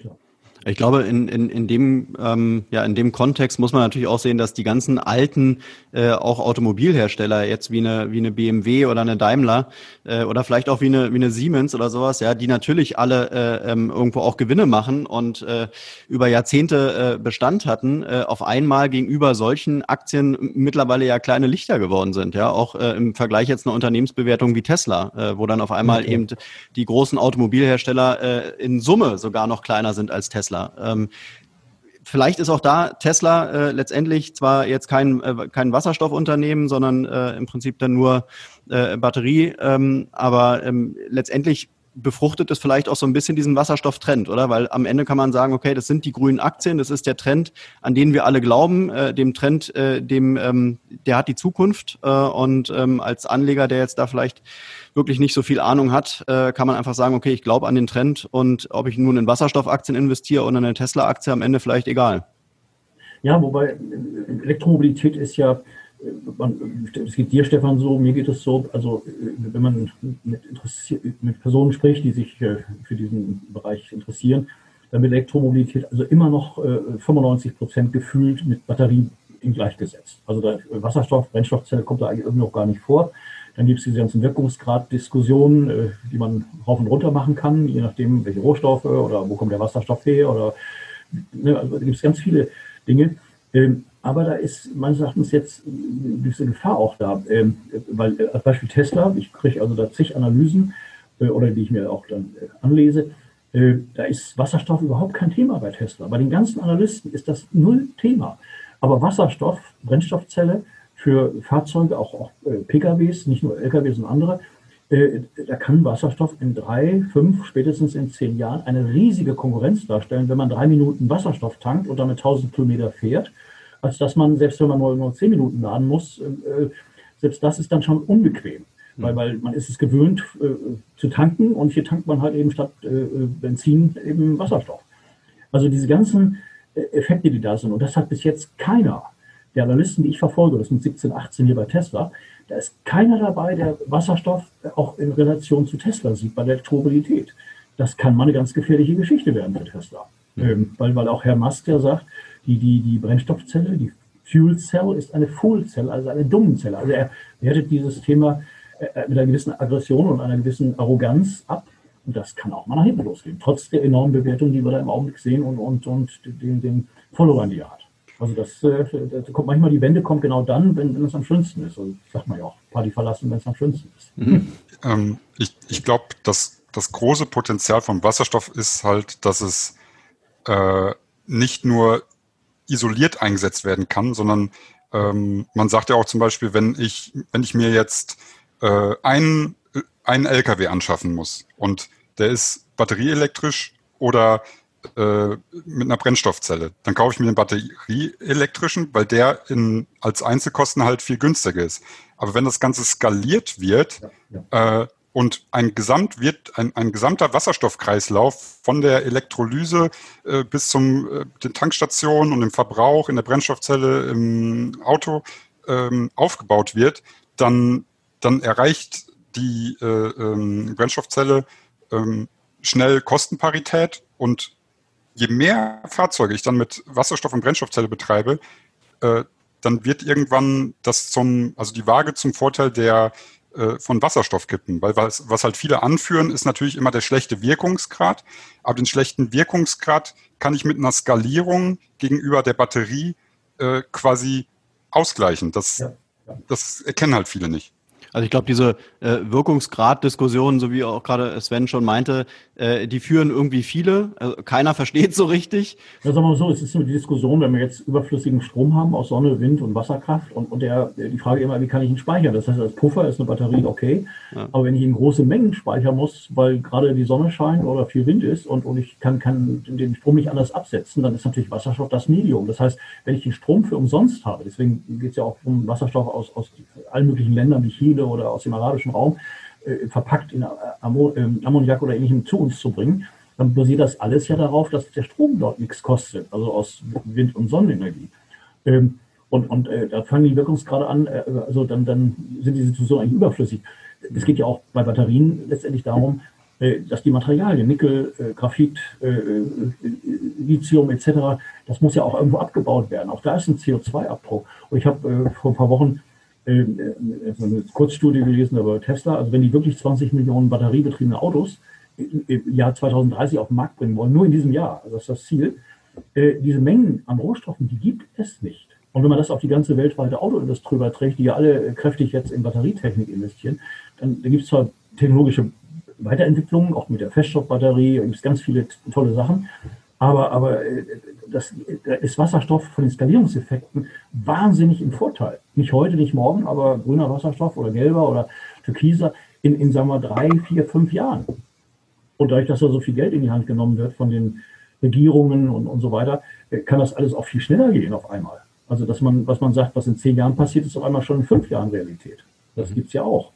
Ich glaube, in, in, in, dem, ähm, ja, in dem Kontext muss man natürlich auch sehen, dass die ganzen alten, äh, auch Automobilhersteller, jetzt wie eine, wie eine BMW oder eine Daimler äh, oder vielleicht auch wie eine, wie eine Siemens oder sowas, ja, die natürlich alle äh, ähm, irgendwo auch Gewinne machen und äh, über Jahrzehnte äh, Bestand hatten, äh, auf einmal gegenüber solchen Aktien mittlerweile ja kleine Lichter geworden sind, ja, auch äh, im Vergleich jetzt eine Unternehmensbewertung wie Tesla, äh, wo dann auf einmal okay. eben die großen Automobilhersteller äh, in Summe sogar noch kleiner sind als Tesla. Tesla. Ähm, vielleicht ist auch da Tesla äh, letztendlich zwar jetzt kein, äh, kein Wasserstoffunternehmen, sondern äh, im Prinzip dann nur äh, Batterie, ähm, aber ähm, letztendlich befruchtet es vielleicht auch so ein bisschen diesen Wasserstofftrend, oder? Weil am Ende kann man sagen, okay, das sind die grünen Aktien, das ist der Trend, an den wir alle glauben, äh, dem Trend, äh, dem, ähm, der hat die Zukunft. Äh, und ähm, als Anleger, der jetzt da vielleicht wirklich nicht so viel Ahnung hat, äh, kann man einfach sagen, okay, ich glaube an den Trend und ob ich nun in Wasserstoffaktien investiere oder in eine Tesla-Aktie, am Ende vielleicht egal. Ja, wobei äh, Elektromobilität ist ja es geht dir, Stefan, so, mir geht es so, also wenn man mit, mit Personen spricht, die sich äh, für diesen Bereich interessieren, dann wird Elektromobilität also immer noch 95 äh, Prozent gefühlt mit Batterien gleichgesetzt. Also der Wasserstoff, Brennstoffzelle kommt da eigentlich irgendwie noch gar nicht vor. Dann gibt es diese ganzen Wirkungsgrad-Diskussionen, äh, die man rauf und runter machen kann, je nachdem, welche Rohstoffe oder wo kommt der Wasserstoff her oder ne, also da gibt es ganz viele Dinge. Aber da ist meines Erachtens jetzt eine gewisse Gefahr auch da. Ähm, weil äh, als Beispiel Tesla, ich kriege also da zig Analysen äh, oder die ich mir auch dann äh, anlese, da ist Wasserstoff überhaupt kein Thema bei Tesla. Bei den ganzen Analysten ist das null Thema. Aber Wasserstoff, Brennstoffzelle für Fahrzeuge, auch, auch PKWs, nicht nur LKWs und andere, da kann Wasserstoff in drei, fünf, spätestens in zehn Jahren eine riesige Konkurrenz darstellen, wenn man drei Minuten Wasserstoff tankt und damit 1000 Kilometer fährt als dass man, selbst wenn man nur, nur zehn Minuten laden muss, äh, selbst das ist dann schon unbequem. Mhm. Weil, weil man ist es gewöhnt äh, zu tanken und hier tankt man halt eben statt äh, Benzin eben Wasserstoff. Also diese ganzen äh, Effekte, die da sind, und das hat bis jetzt keiner der Analysten, die ich verfolge, das sind 17, 18 hier bei Tesla, da ist keiner dabei, der Wasserstoff auch in Relation zu Tesla sieht bei der Elektromobilität. Das kann mal eine ganz gefährliche Geschichte werden für Tesla. Mhm. Ähm, weil, weil auch Herr Musk ja sagt, die, die, die Brennstoffzelle, die Fuel Cell, ist eine Full Cell, also eine dumme Zelle. Also er wertet dieses Thema äh, mit einer gewissen Aggression und einer gewissen Arroganz ab Und das kann auch mal nach hinten losgehen, trotz der enormen Bewertung, die wir da im Augenblick sehen und, und, und den, den Followern, die er hat. Also das, äh, das kommt manchmal die Wende kommt genau dann, wenn, wenn es am schönsten ist. Also sagt man ja auch, Party verlassen, wenn es am schönsten ist. Mhm. Ähm, ich ich glaube, dass das große Potenzial vom Wasserstoff ist halt, dass es äh, nicht nur isoliert eingesetzt werden kann, sondern ähm, man sagt ja auch zum Beispiel, wenn ich, wenn ich mir jetzt äh, einen, einen LKW anschaffen muss und der ist batterieelektrisch oder äh, mit einer Brennstoffzelle, dann kaufe ich mir den batterieelektrischen, weil der in, als Einzelkosten halt viel günstiger ist. Aber wenn das Ganze skaliert wird, ja, ja. Äh, und ein Gesamt wird, ein, ein gesamter Wasserstoffkreislauf von der Elektrolyse äh, bis zum äh, den Tankstationen und dem Verbrauch in der Brennstoffzelle im Auto ähm, aufgebaut wird, dann, dann erreicht die äh, ähm, Brennstoffzelle ähm, schnell Kostenparität. Und je mehr Fahrzeuge ich dann mit Wasserstoff und Brennstoffzelle betreibe, äh, dann wird irgendwann das zum, also die Waage zum Vorteil der äh, von Wasserstoff kippen. Weil was, was halt viele anführen, ist natürlich immer der schlechte Wirkungsgrad. Aber den schlechten Wirkungsgrad kann ich mit einer Skalierung gegenüber der Batterie äh, quasi ausgleichen. Das, ja, ja. das erkennen halt viele nicht. Also ich glaube, diese äh, Wirkungsgrad-Diskussion, so wie auch gerade Sven schon meinte, äh, die führen irgendwie viele. Also keiner versteht so richtig. Ja, sagen wir mal so, es ist so die Diskussion, wenn wir jetzt überflüssigen Strom haben aus Sonne, Wind und Wasserkraft und, und der, die Frage immer, wie kann ich ihn speichern? Das heißt, als Puffer ist eine Batterie okay, ja. aber wenn ich in große Mengen speichern muss, weil gerade die Sonne scheint oder viel Wind ist und, und ich kann, kann den Strom nicht anders absetzen, dann ist natürlich Wasserstoff das Medium. Das heißt, wenn ich den Strom für umsonst habe, deswegen geht es ja auch um Wasserstoff aus, aus allen möglichen Ländern wie Chile oder aus dem arabischen Raum äh, verpackt in ähm, Ammoniak oder ähnlichem zu uns zu bringen, dann basiert das alles ja darauf, dass der Strom dort nichts kostet, also aus Wind- und Sonnenenergie. Ähm, und, und äh, da fangen die Wirkungsgrade an, äh, also dann, dann sind die Situationen eigentlich überflüssig. Es geht ja auch bei Batterien letztendlich darum, äh, dass die Materialien, Nickel, äh, Graphit, äh, Lithium etc., das muss ja auch irgendwo abgebaut werden. Auch da ist ein CO2-Abdruck. Und ich habe vor ein paar Wochen äh, eine Kurzstudie gelesen über Tesla. Also wenn die wirklich 20 Millionen batteriebetriebene Autos im Jahr 2030 auf den Markt bringen wollen, nur in diesem Jahr, also das ist das Ziel, äh, diese Mengen an Rohstoffen, die gibt es nicht. Und wenn man das auf die ganze weltweite Autoindustrie überträgt, die ja alle kräftig jetzt in Batterietechnik investieren, dann, dann gibt es zwar technologische Weiterentwicklungen, auch mit der Feststoffbatterie, gibt es ganz viele tolle Sachen, aber, aber das ist Wasserstoff von den Skalierungseffekten wahnsinnig im Vorteil. Nicht heute, nicht morgen, aber grüner Wasserstoff oder gelber oder türkiser in, in sagen wir, drei, vier, fünf Jahren. Und dadurch, dass da so viel Geld in die Hand genommen wird von den Regierungen und, und so weiter, äh, kann das alles auch viel schneller gehen auf einmal. Also, dass man, was man sagt, was in zehn Jahren passiert, ist auf einmal schon in fünf Jahren Realität. Das mhm. gibt es ja auch.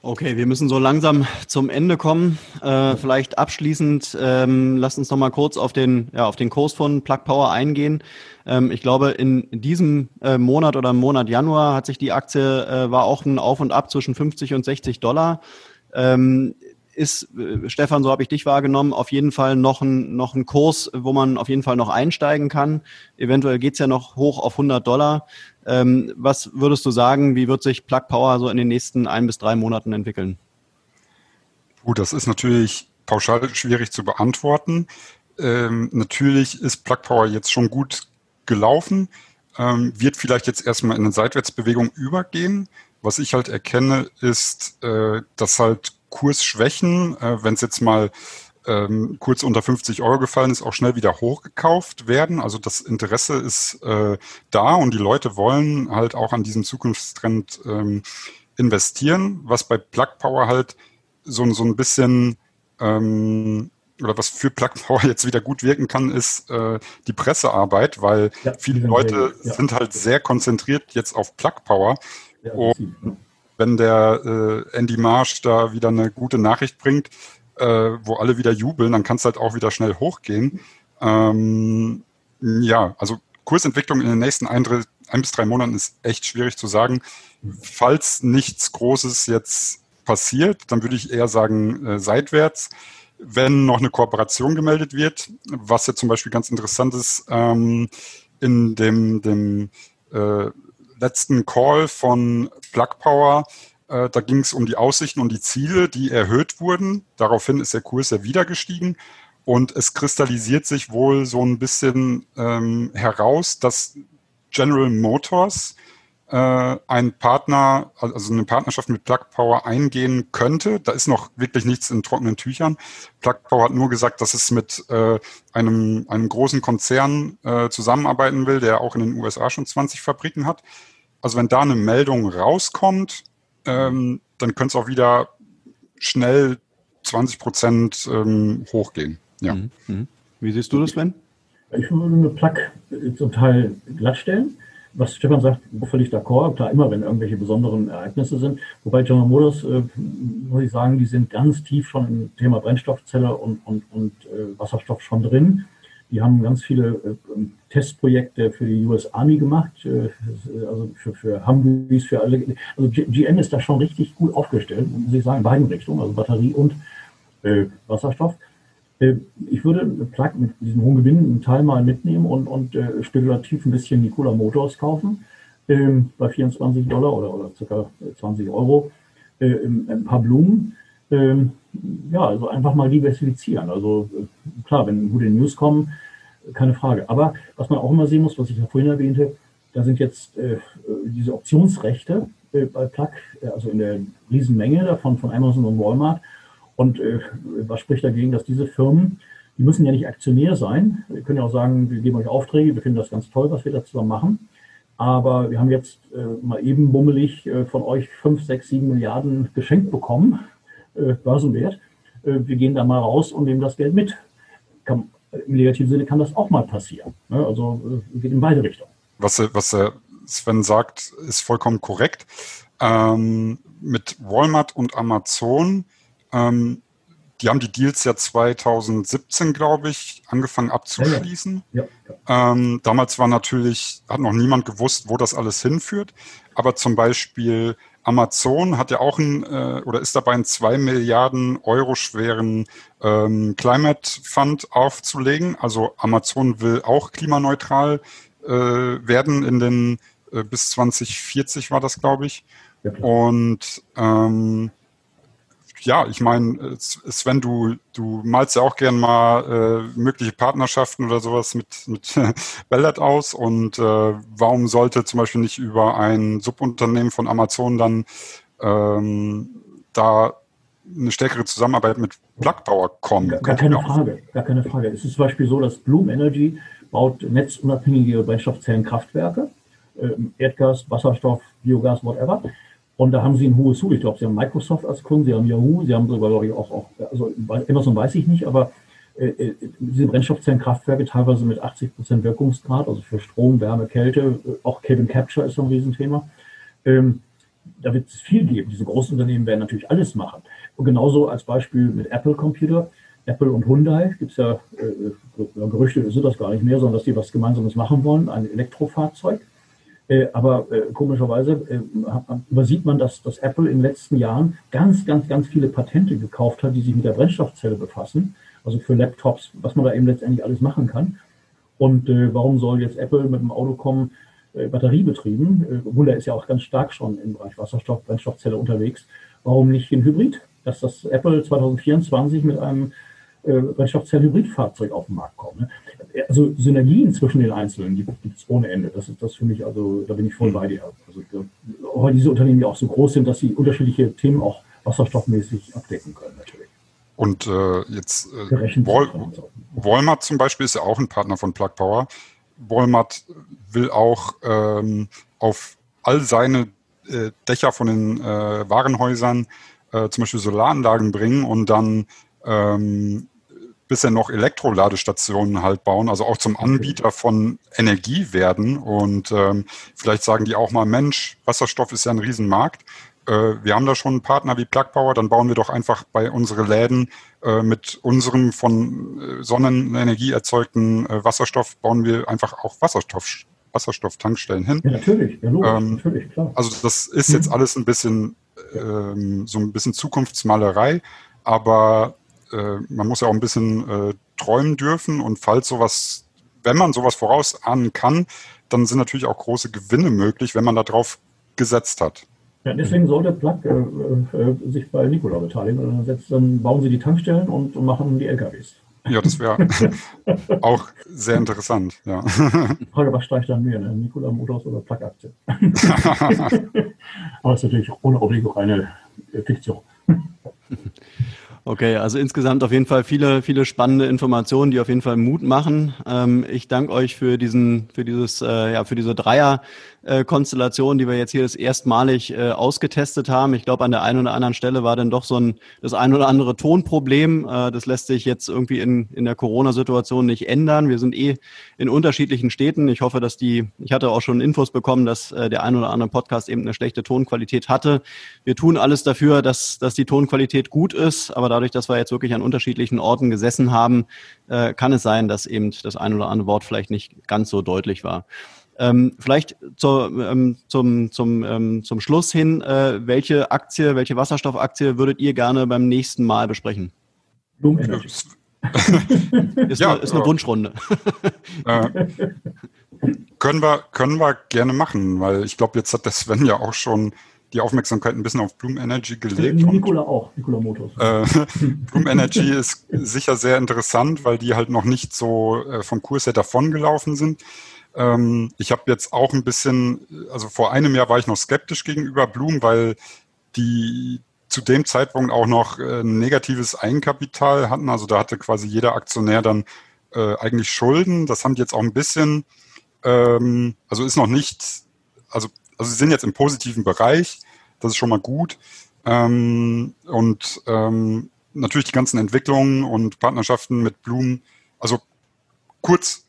Okay, wir müssen so langsam zum Ende kommen. Äh, vielleicht abschließend, ähm, lasst uns noch mal kurz auf den, ja, auf den Kurs von Plug Power eingehen. Ähm, ich glaube, in diesem äh, Monat oder im Monat Januar hat sich die Aktie, äh, war auch ein Auf und Ab zwischen 50 und 60 Dollar. Ähm, ist, äh, Stefan, so habe ich dich wahrgenommen, auf jeden Fall noch ein, noch ein Kurs, wo man auf jeden Fall noch einsteigen kann. Eventuell geht's ja noch hoch auf 100 Dollar. Ähm, was würdest du sagen, wie wird sich Plug Power so in den nächsten ein bis drei Monaten entwickeln? Gut, das ist natürlich pauschal schwierig zu beantworten. Ähm, natürlich ist Plug Power jetzt schon gut gelaufen, ähm, wird vielleicht jetzt erstmal in eine Seitwärtsbewegung übergehen. Was ich halt erkenne, ist, äh, dass halt Kursschwächen, äh, wenn es jetzt mal ähm, kurz unter 50 Euro gefallen ist, auch schnell wieder hochgekauft werden. Also das Interesse ist äh, da und die Leute wollen halt auch an diesem Zukunftstrend ähm, investieren, was bei Plug Power halt so, so ein bisschen ähm, oder was für Plug Power jetzt wieder gut wirken kann, ist äh, die Pressearbeit, weil ja, viele Leute ja. sind halt sehr konzentriert jetzt auf Plug Power. Ja, und wenn der äh, Andy Marsh da wieder eine gute Nachricht bringt, äh, wo alle wieder jubeln, dann kann es halt auch wieder schnell hochgehen. Ähm, ja, also Kursentwicklung in den nächsten ein, ein, bis drei Monaten ist echt schwierig zu sagen. Falls nichts Großes jetzt passiert, dann würde ich eher sagen äh, seitwärts. Wenn noch eine Kooperation gemeldet wird, was ja zum Beispiel ganz interessant ist, ähm, in dem, dem äh, letzten Call von Plug Power Äh, da ging es um die Aussichten und die Ziele, die erhöht wurden. Daraufhin ist der Kurs ja wieder gestiegen. Und es kristallisiert sich wohl so ein bisschen ähm, heraus, dass General Motors äh, ein Partner, also eine Partnerschaft mit Plug Power eingehen könnte. Da ist noch wirklich nichts in trockenen Tüchern. Plug Power hat nur gesagt, dass es mit äh, einem, einem großen Konzern äh, zusammenarbeiten will, der auch in den USA schon 20 Fabriken hat. Also wenn da eine Meldung rauskommt, ähm, dann könnte es auch wieder schnell 20 Prozent ähm, hochgehen. Ja. Mhm. mhm. Wie siehst du das, Sven? Ich würde eine Plug zum Teil glattstellen. Was Stefan sagt, völlig d'accord. Klar, immer wenn irgendwelche besonderen Ereignisse sind. Wobei General Motors, äh, muss ich sagen, die sind ganz tief schon im Thema Brennstoffzelle und, und, und äh, Wasserstoff schon drin. Die haben ganz viele äh, Testprojekte für die US Army gemacht, äh, also für, für Humvees, für alle. Also GM ist da schon richtig gut aufgestellt, muss ich sagen, in beiden Richtungen, also Batterie und äh, Wasserstoff. Äh, ich würde Plug mit diesem hohen Gewinn einen Teil mal mitnehmen und, und äh, spekulativ ein bisschen Nikola Motors kaufen ähm, bei 24 Dollar oder, oder circa 20 Euro. Äh, ein paar Blumen. Ähm, ja, also einfach mal diversifizieren. Also äh, klar, wenn gute News kommen, keine Frage. Aber was man auch immer sehen muss, was ich ja vorhin erwähnte, da sind jetzt äh, diese Optionsrechte äh, bei Plug, also in der Riesenmenge davon von Amazon und Walmart. Und äh, was spricht dagegen, dass diese Firmen, die müssen ja nicht Aktionär sein. Wir können ja auch sagen, wir geben euch Aufträge, wir finden das ganz toll, was wir da zusammen machen. Aber wir haben jetzt äh, mal eben bummelig äh, von euch 5, 6, 7 Milliarden geschenkt bekommen, äh, Börsenwert. Äh, wir gehen da mal raus und nehmen das Geld mit. Kann, Im negativen Sinne kann das auch mal passieren. Ne? Also äh, geht in beide Richtungen. Was, was Sven sagt, ist vollkommen korrekt. Ähm, mit Walmart und Amazon ähm, die haben die Deals ja 2017, glaube ich, angefangen abzuschließen. Ja, ja. Ja, ähm, damals war natürlich, hat noch niemand gewusst, wo das alles hinführt. Aber zum Beispiel Amazon hat ja auch ein, äh, oder ist dabei einen zwei Milliarden Euro schweren ähm, Climate Fund aufzulegen. Also Amazon will auch klimaneutral äh, werden in den äh, bis 2040 war das, glaube ich. Und ähm, ja, ich meine, Sven, du, du malst ja auch gern mal äh, mögliche Partnerschaften oder sowas mit, mit Bellert aus. Und äh, warum sollte zum Beispiel nicht über ein Subunternehmen von Amazon dann ähm, da eine stärkere Zusammenarbeit mit Plugpower kommen? Gar, gar keine Frage, gar keine Frage. Es ist zum Beispiel so, dass Bloom Energy baut netzunabhängige Brennstoffzellenkraftwerke, äh, Erdgas, Wasserstoff, Biogas, whatever. Und da haben sie ein hohes Tool. Ich glaube, sie haben Microsoft als Kunden, sie haben Yahoo, sie haben sogar, glaube ich, auch, auch also Amazon weiß ich nicht, aber äh, äh, diese Brennstoffzellenkraftwerke teilweise mit 80 Prozent Wirkungsgrad, also für Strom, Wärme, Kälte, äh, auch Carbon Capture ist so ein Riesenthema. Ähm, da wird es viel geben. Diese großen Unternehmen werden natürlich alles machen. Und genauso als Beispiel mit Apple Computer. Apple und Hyundai gibt es ja, äh, Gerüchte sind das gar nicht mehr, sondern dass die was Gemeinsames machen wollen, ein Elektrofahrzeug. Äh, aber äh, komischerweise äh, übersieht man, dass, dass Apple in den letzten Jahren ganz, ganz, ganz viele Patente gekauft hat, die sich mit der Brennstoffzelle befassen. Also für Laptops, was man da eben letztendlich alles machen kann. Und äh, warum soll jetzt Apple mit dem Auto kommen, äh, batteriebetrieben? Äh, Wunder ist ja auch ganz stark schon im Bereich Wasserstoff, Brennstoffzelle unterwegs. Warum nicht ein Hybrid? Dass das Apple 2024 mit einem äh, Brennstoffzellen-Hybridfahrzeug auf den Markt kommt. Ne? Also Synergien zwischen den Einzelnen gibt es ohne Ende. Das ist das für mich, also da bin ich voll bei dir. Also weil diese Unternehmen ja auch so groß sind, dass sie unterschiedliche Themen auch wasserstoffmäßig abdecken können natürlich. Und äh, jetzt äh, Wal Walmart zum Beispiel ist ja auch ein Partner von Plug Power. Walmart will auch ähm, auf all seine äh, Dächer von den äh, Warenhäusern äh, zum Beispiel Solaranlagen bringen und dann ähm, bisher noch Elektroladestationen halt bauen, also auch zum Anbieter von Energie werden. Und ähm, vielleicht sagen die auch mal, Mensch, Wasserstoff ist ja ein Riesenmarkt. Äh, wir haben da schon einen Partner wie Plug Power, dann bauen wir doch einfach bei unsere Läden äh, mit unserem von äh, Sonnenenergie erzeugten äh, Wasserstoff, bauen wir einfach auch Wasserstoff, Wasserstofftankstellen hin. Ja, natürlich, ja, logisch, ähm, natürlich, klar. Also das ist jetzt mhm. alles ein bisschen ähm, so ein bisschen Zukunftsmalerei, aber äh, man muss ja auch ein bisschen äh, träumen dürfen und falls sowas, wenn man sowas vorausahnen kann, dann sind natürlich auch große Gewinne möglich, wenn man darauf gesetzt hat. Ja, deswegen sollte Plug äh, äh, sich bei Nikola beteiligen. Dann, setzt, dann bauen sie die Tankstellen und, machen die LKWs. Ja, das wäre auch sehr interessant. Ja. Die Frage, was steigt dann mehr, ne? Nikola Motors oder Plug-Aktie? Aber es ist natürlich ohne Obligo eine Fiktion. Okay, also insgesamt auf jeden Fall viele, viele spannende Informationen, die auf jeden Fall Mut machen. Ähm, ich danke euch für diesen, für dieses, äh, ja, für diese Dreier-Konstellation, die wir jetzt hier das erstmalig äh, ausgetestet haben. Ich glaube, an der einen oder anderen Stelle war dann doch so ein, das ein oder andere Tonproblem. Äh, das lässt sich jetzt irgendwie in, in der Corona-Situation nicht ändern. Wir sind eh in unterschiedlichen Städten. Ich hoffe, dass die, ich hatte auch schon Infos bekommen, dass äh, der ein oder andere Podcast eben eine schlechte Tonqualität hatte. Wir tun alles dafür, dass, dass die Tonqualität gut ist, aber dadurch, dass wir jetzt wirklich an unterschiedlichen Orten gesessen haben, äh, kann es sein, dass eben das ein oder andere Wort vielleicht nicht ganz so deutlich war. Ähm, vielleicht zur, ähm, zum, zum, ähm, zum Schluss hin, äh, welche Aktie, welche Wasserstoffaktie würdet ihr gerne beim nächsten Mal besprechen? Bloom Energy. Ist, Ja, eine, ist eine Wunschrunde. Äh, können, wir, können wir gerne machen, weil ich glaube, jetzt hat der Sven ja auch schon die Aufmerksamkeit ein bisschen auf Bloom Energy gelegt. und- Nikola auch, Nikola Motors. Äh, Bloom Energy ist sicher sehr interessant, weil die halt noch nicht so äh, vom Kurs her davongelaufen sind. Ähm, ich habe jetzt auch ein bisschen, also vor einem Jahr war ich noch skeptisch gegenüber Bloom, weil die zu dem Zeitpunkt auch noch äh, ein negatives Eigenkapital hatten. Also da hatte quasi jeder Aktionär dann äh, eigentlich Schulden. Das haben die jetzt auch ein bisschen, ähm, also ist noch nicht, also, also sie sind jetzt im positiven Bereich. Das ist schon mal gut. Ähm, und ähm, natürlich die ganzen Entwicklungen und Partnerschaften mit Bloom. Also kurz,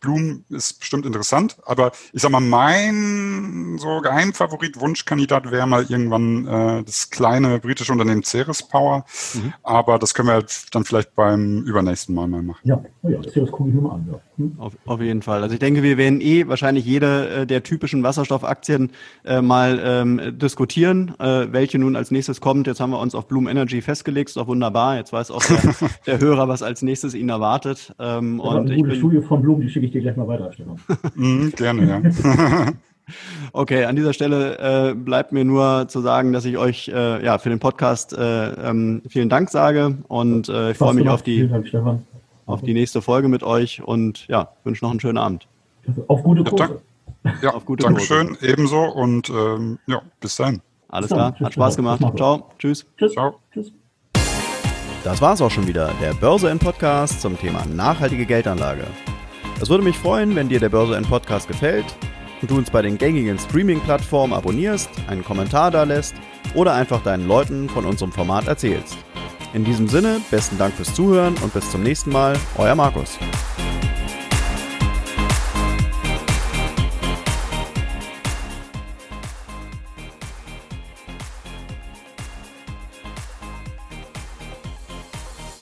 Bloom ist bestimmt interessant, aber ich sag mal, mein so Geheimfavorit, Wunschkandidat wäre mal irgendwann äh, das kleine britische Unternehmen Ceres Power. Mhm. Aber das können wir dann vielleicht beim übernächsten Mal mal machen. Ja, oh ja, das gucke ich mir mal an. Ja. Auf, auf jeden Fall. Also ich denke, wir werden eh wahrscheinlich jede äh, der typischen Wasserstoffaktien äh, mal ähm, diskutieren, äh, welche nun als nächstes kommt. Jetzt haben wir uns auf Bloom Energy festgelegt, ist doch wunderbar. Jetzt weiß auch der, der Hörer, was als nächstes ihn erwartet. Ähm, Das und eine ich gute bin, Studie von Blum, die schicke ich dir gleich mal weiter, Stefan. Mhm, gerne, ja. Okay, an dieser Stelle äh, bleibt mir nur zu sagen, dass ich euch äh, ja für den Podcast äh, ähm, vielen Dank sage und äh, ich freue mich auf die Vielen Dank, Stefan. Auf die nächste Folge mit euch und ja wünsche noch einen schönen Abend. Auf gute Ja, Kurse. Ja, Auf gute Dankeschön, ebenso und ähm, ja, bis dahin. Alles klar, hat Spaß gemacht. Ciao, tschüss. Tschüss. Ciao. Tschüss. Das war's auch schon wieder, der Börse N Podcast zum Thema nachhaltige Geldanlage. Es würde mich freuen, wenn dir der Börse N Podcast gefällt und du uns bei den gängigen Streaming-Plattformen abonnierst, einen Kommentar da lässt oder einfach deinen Leuten von unserem Format erzählst. In diesem Sinne, besten Dank fürs Zuhören und bis zum nächsten Mal, euer Markus.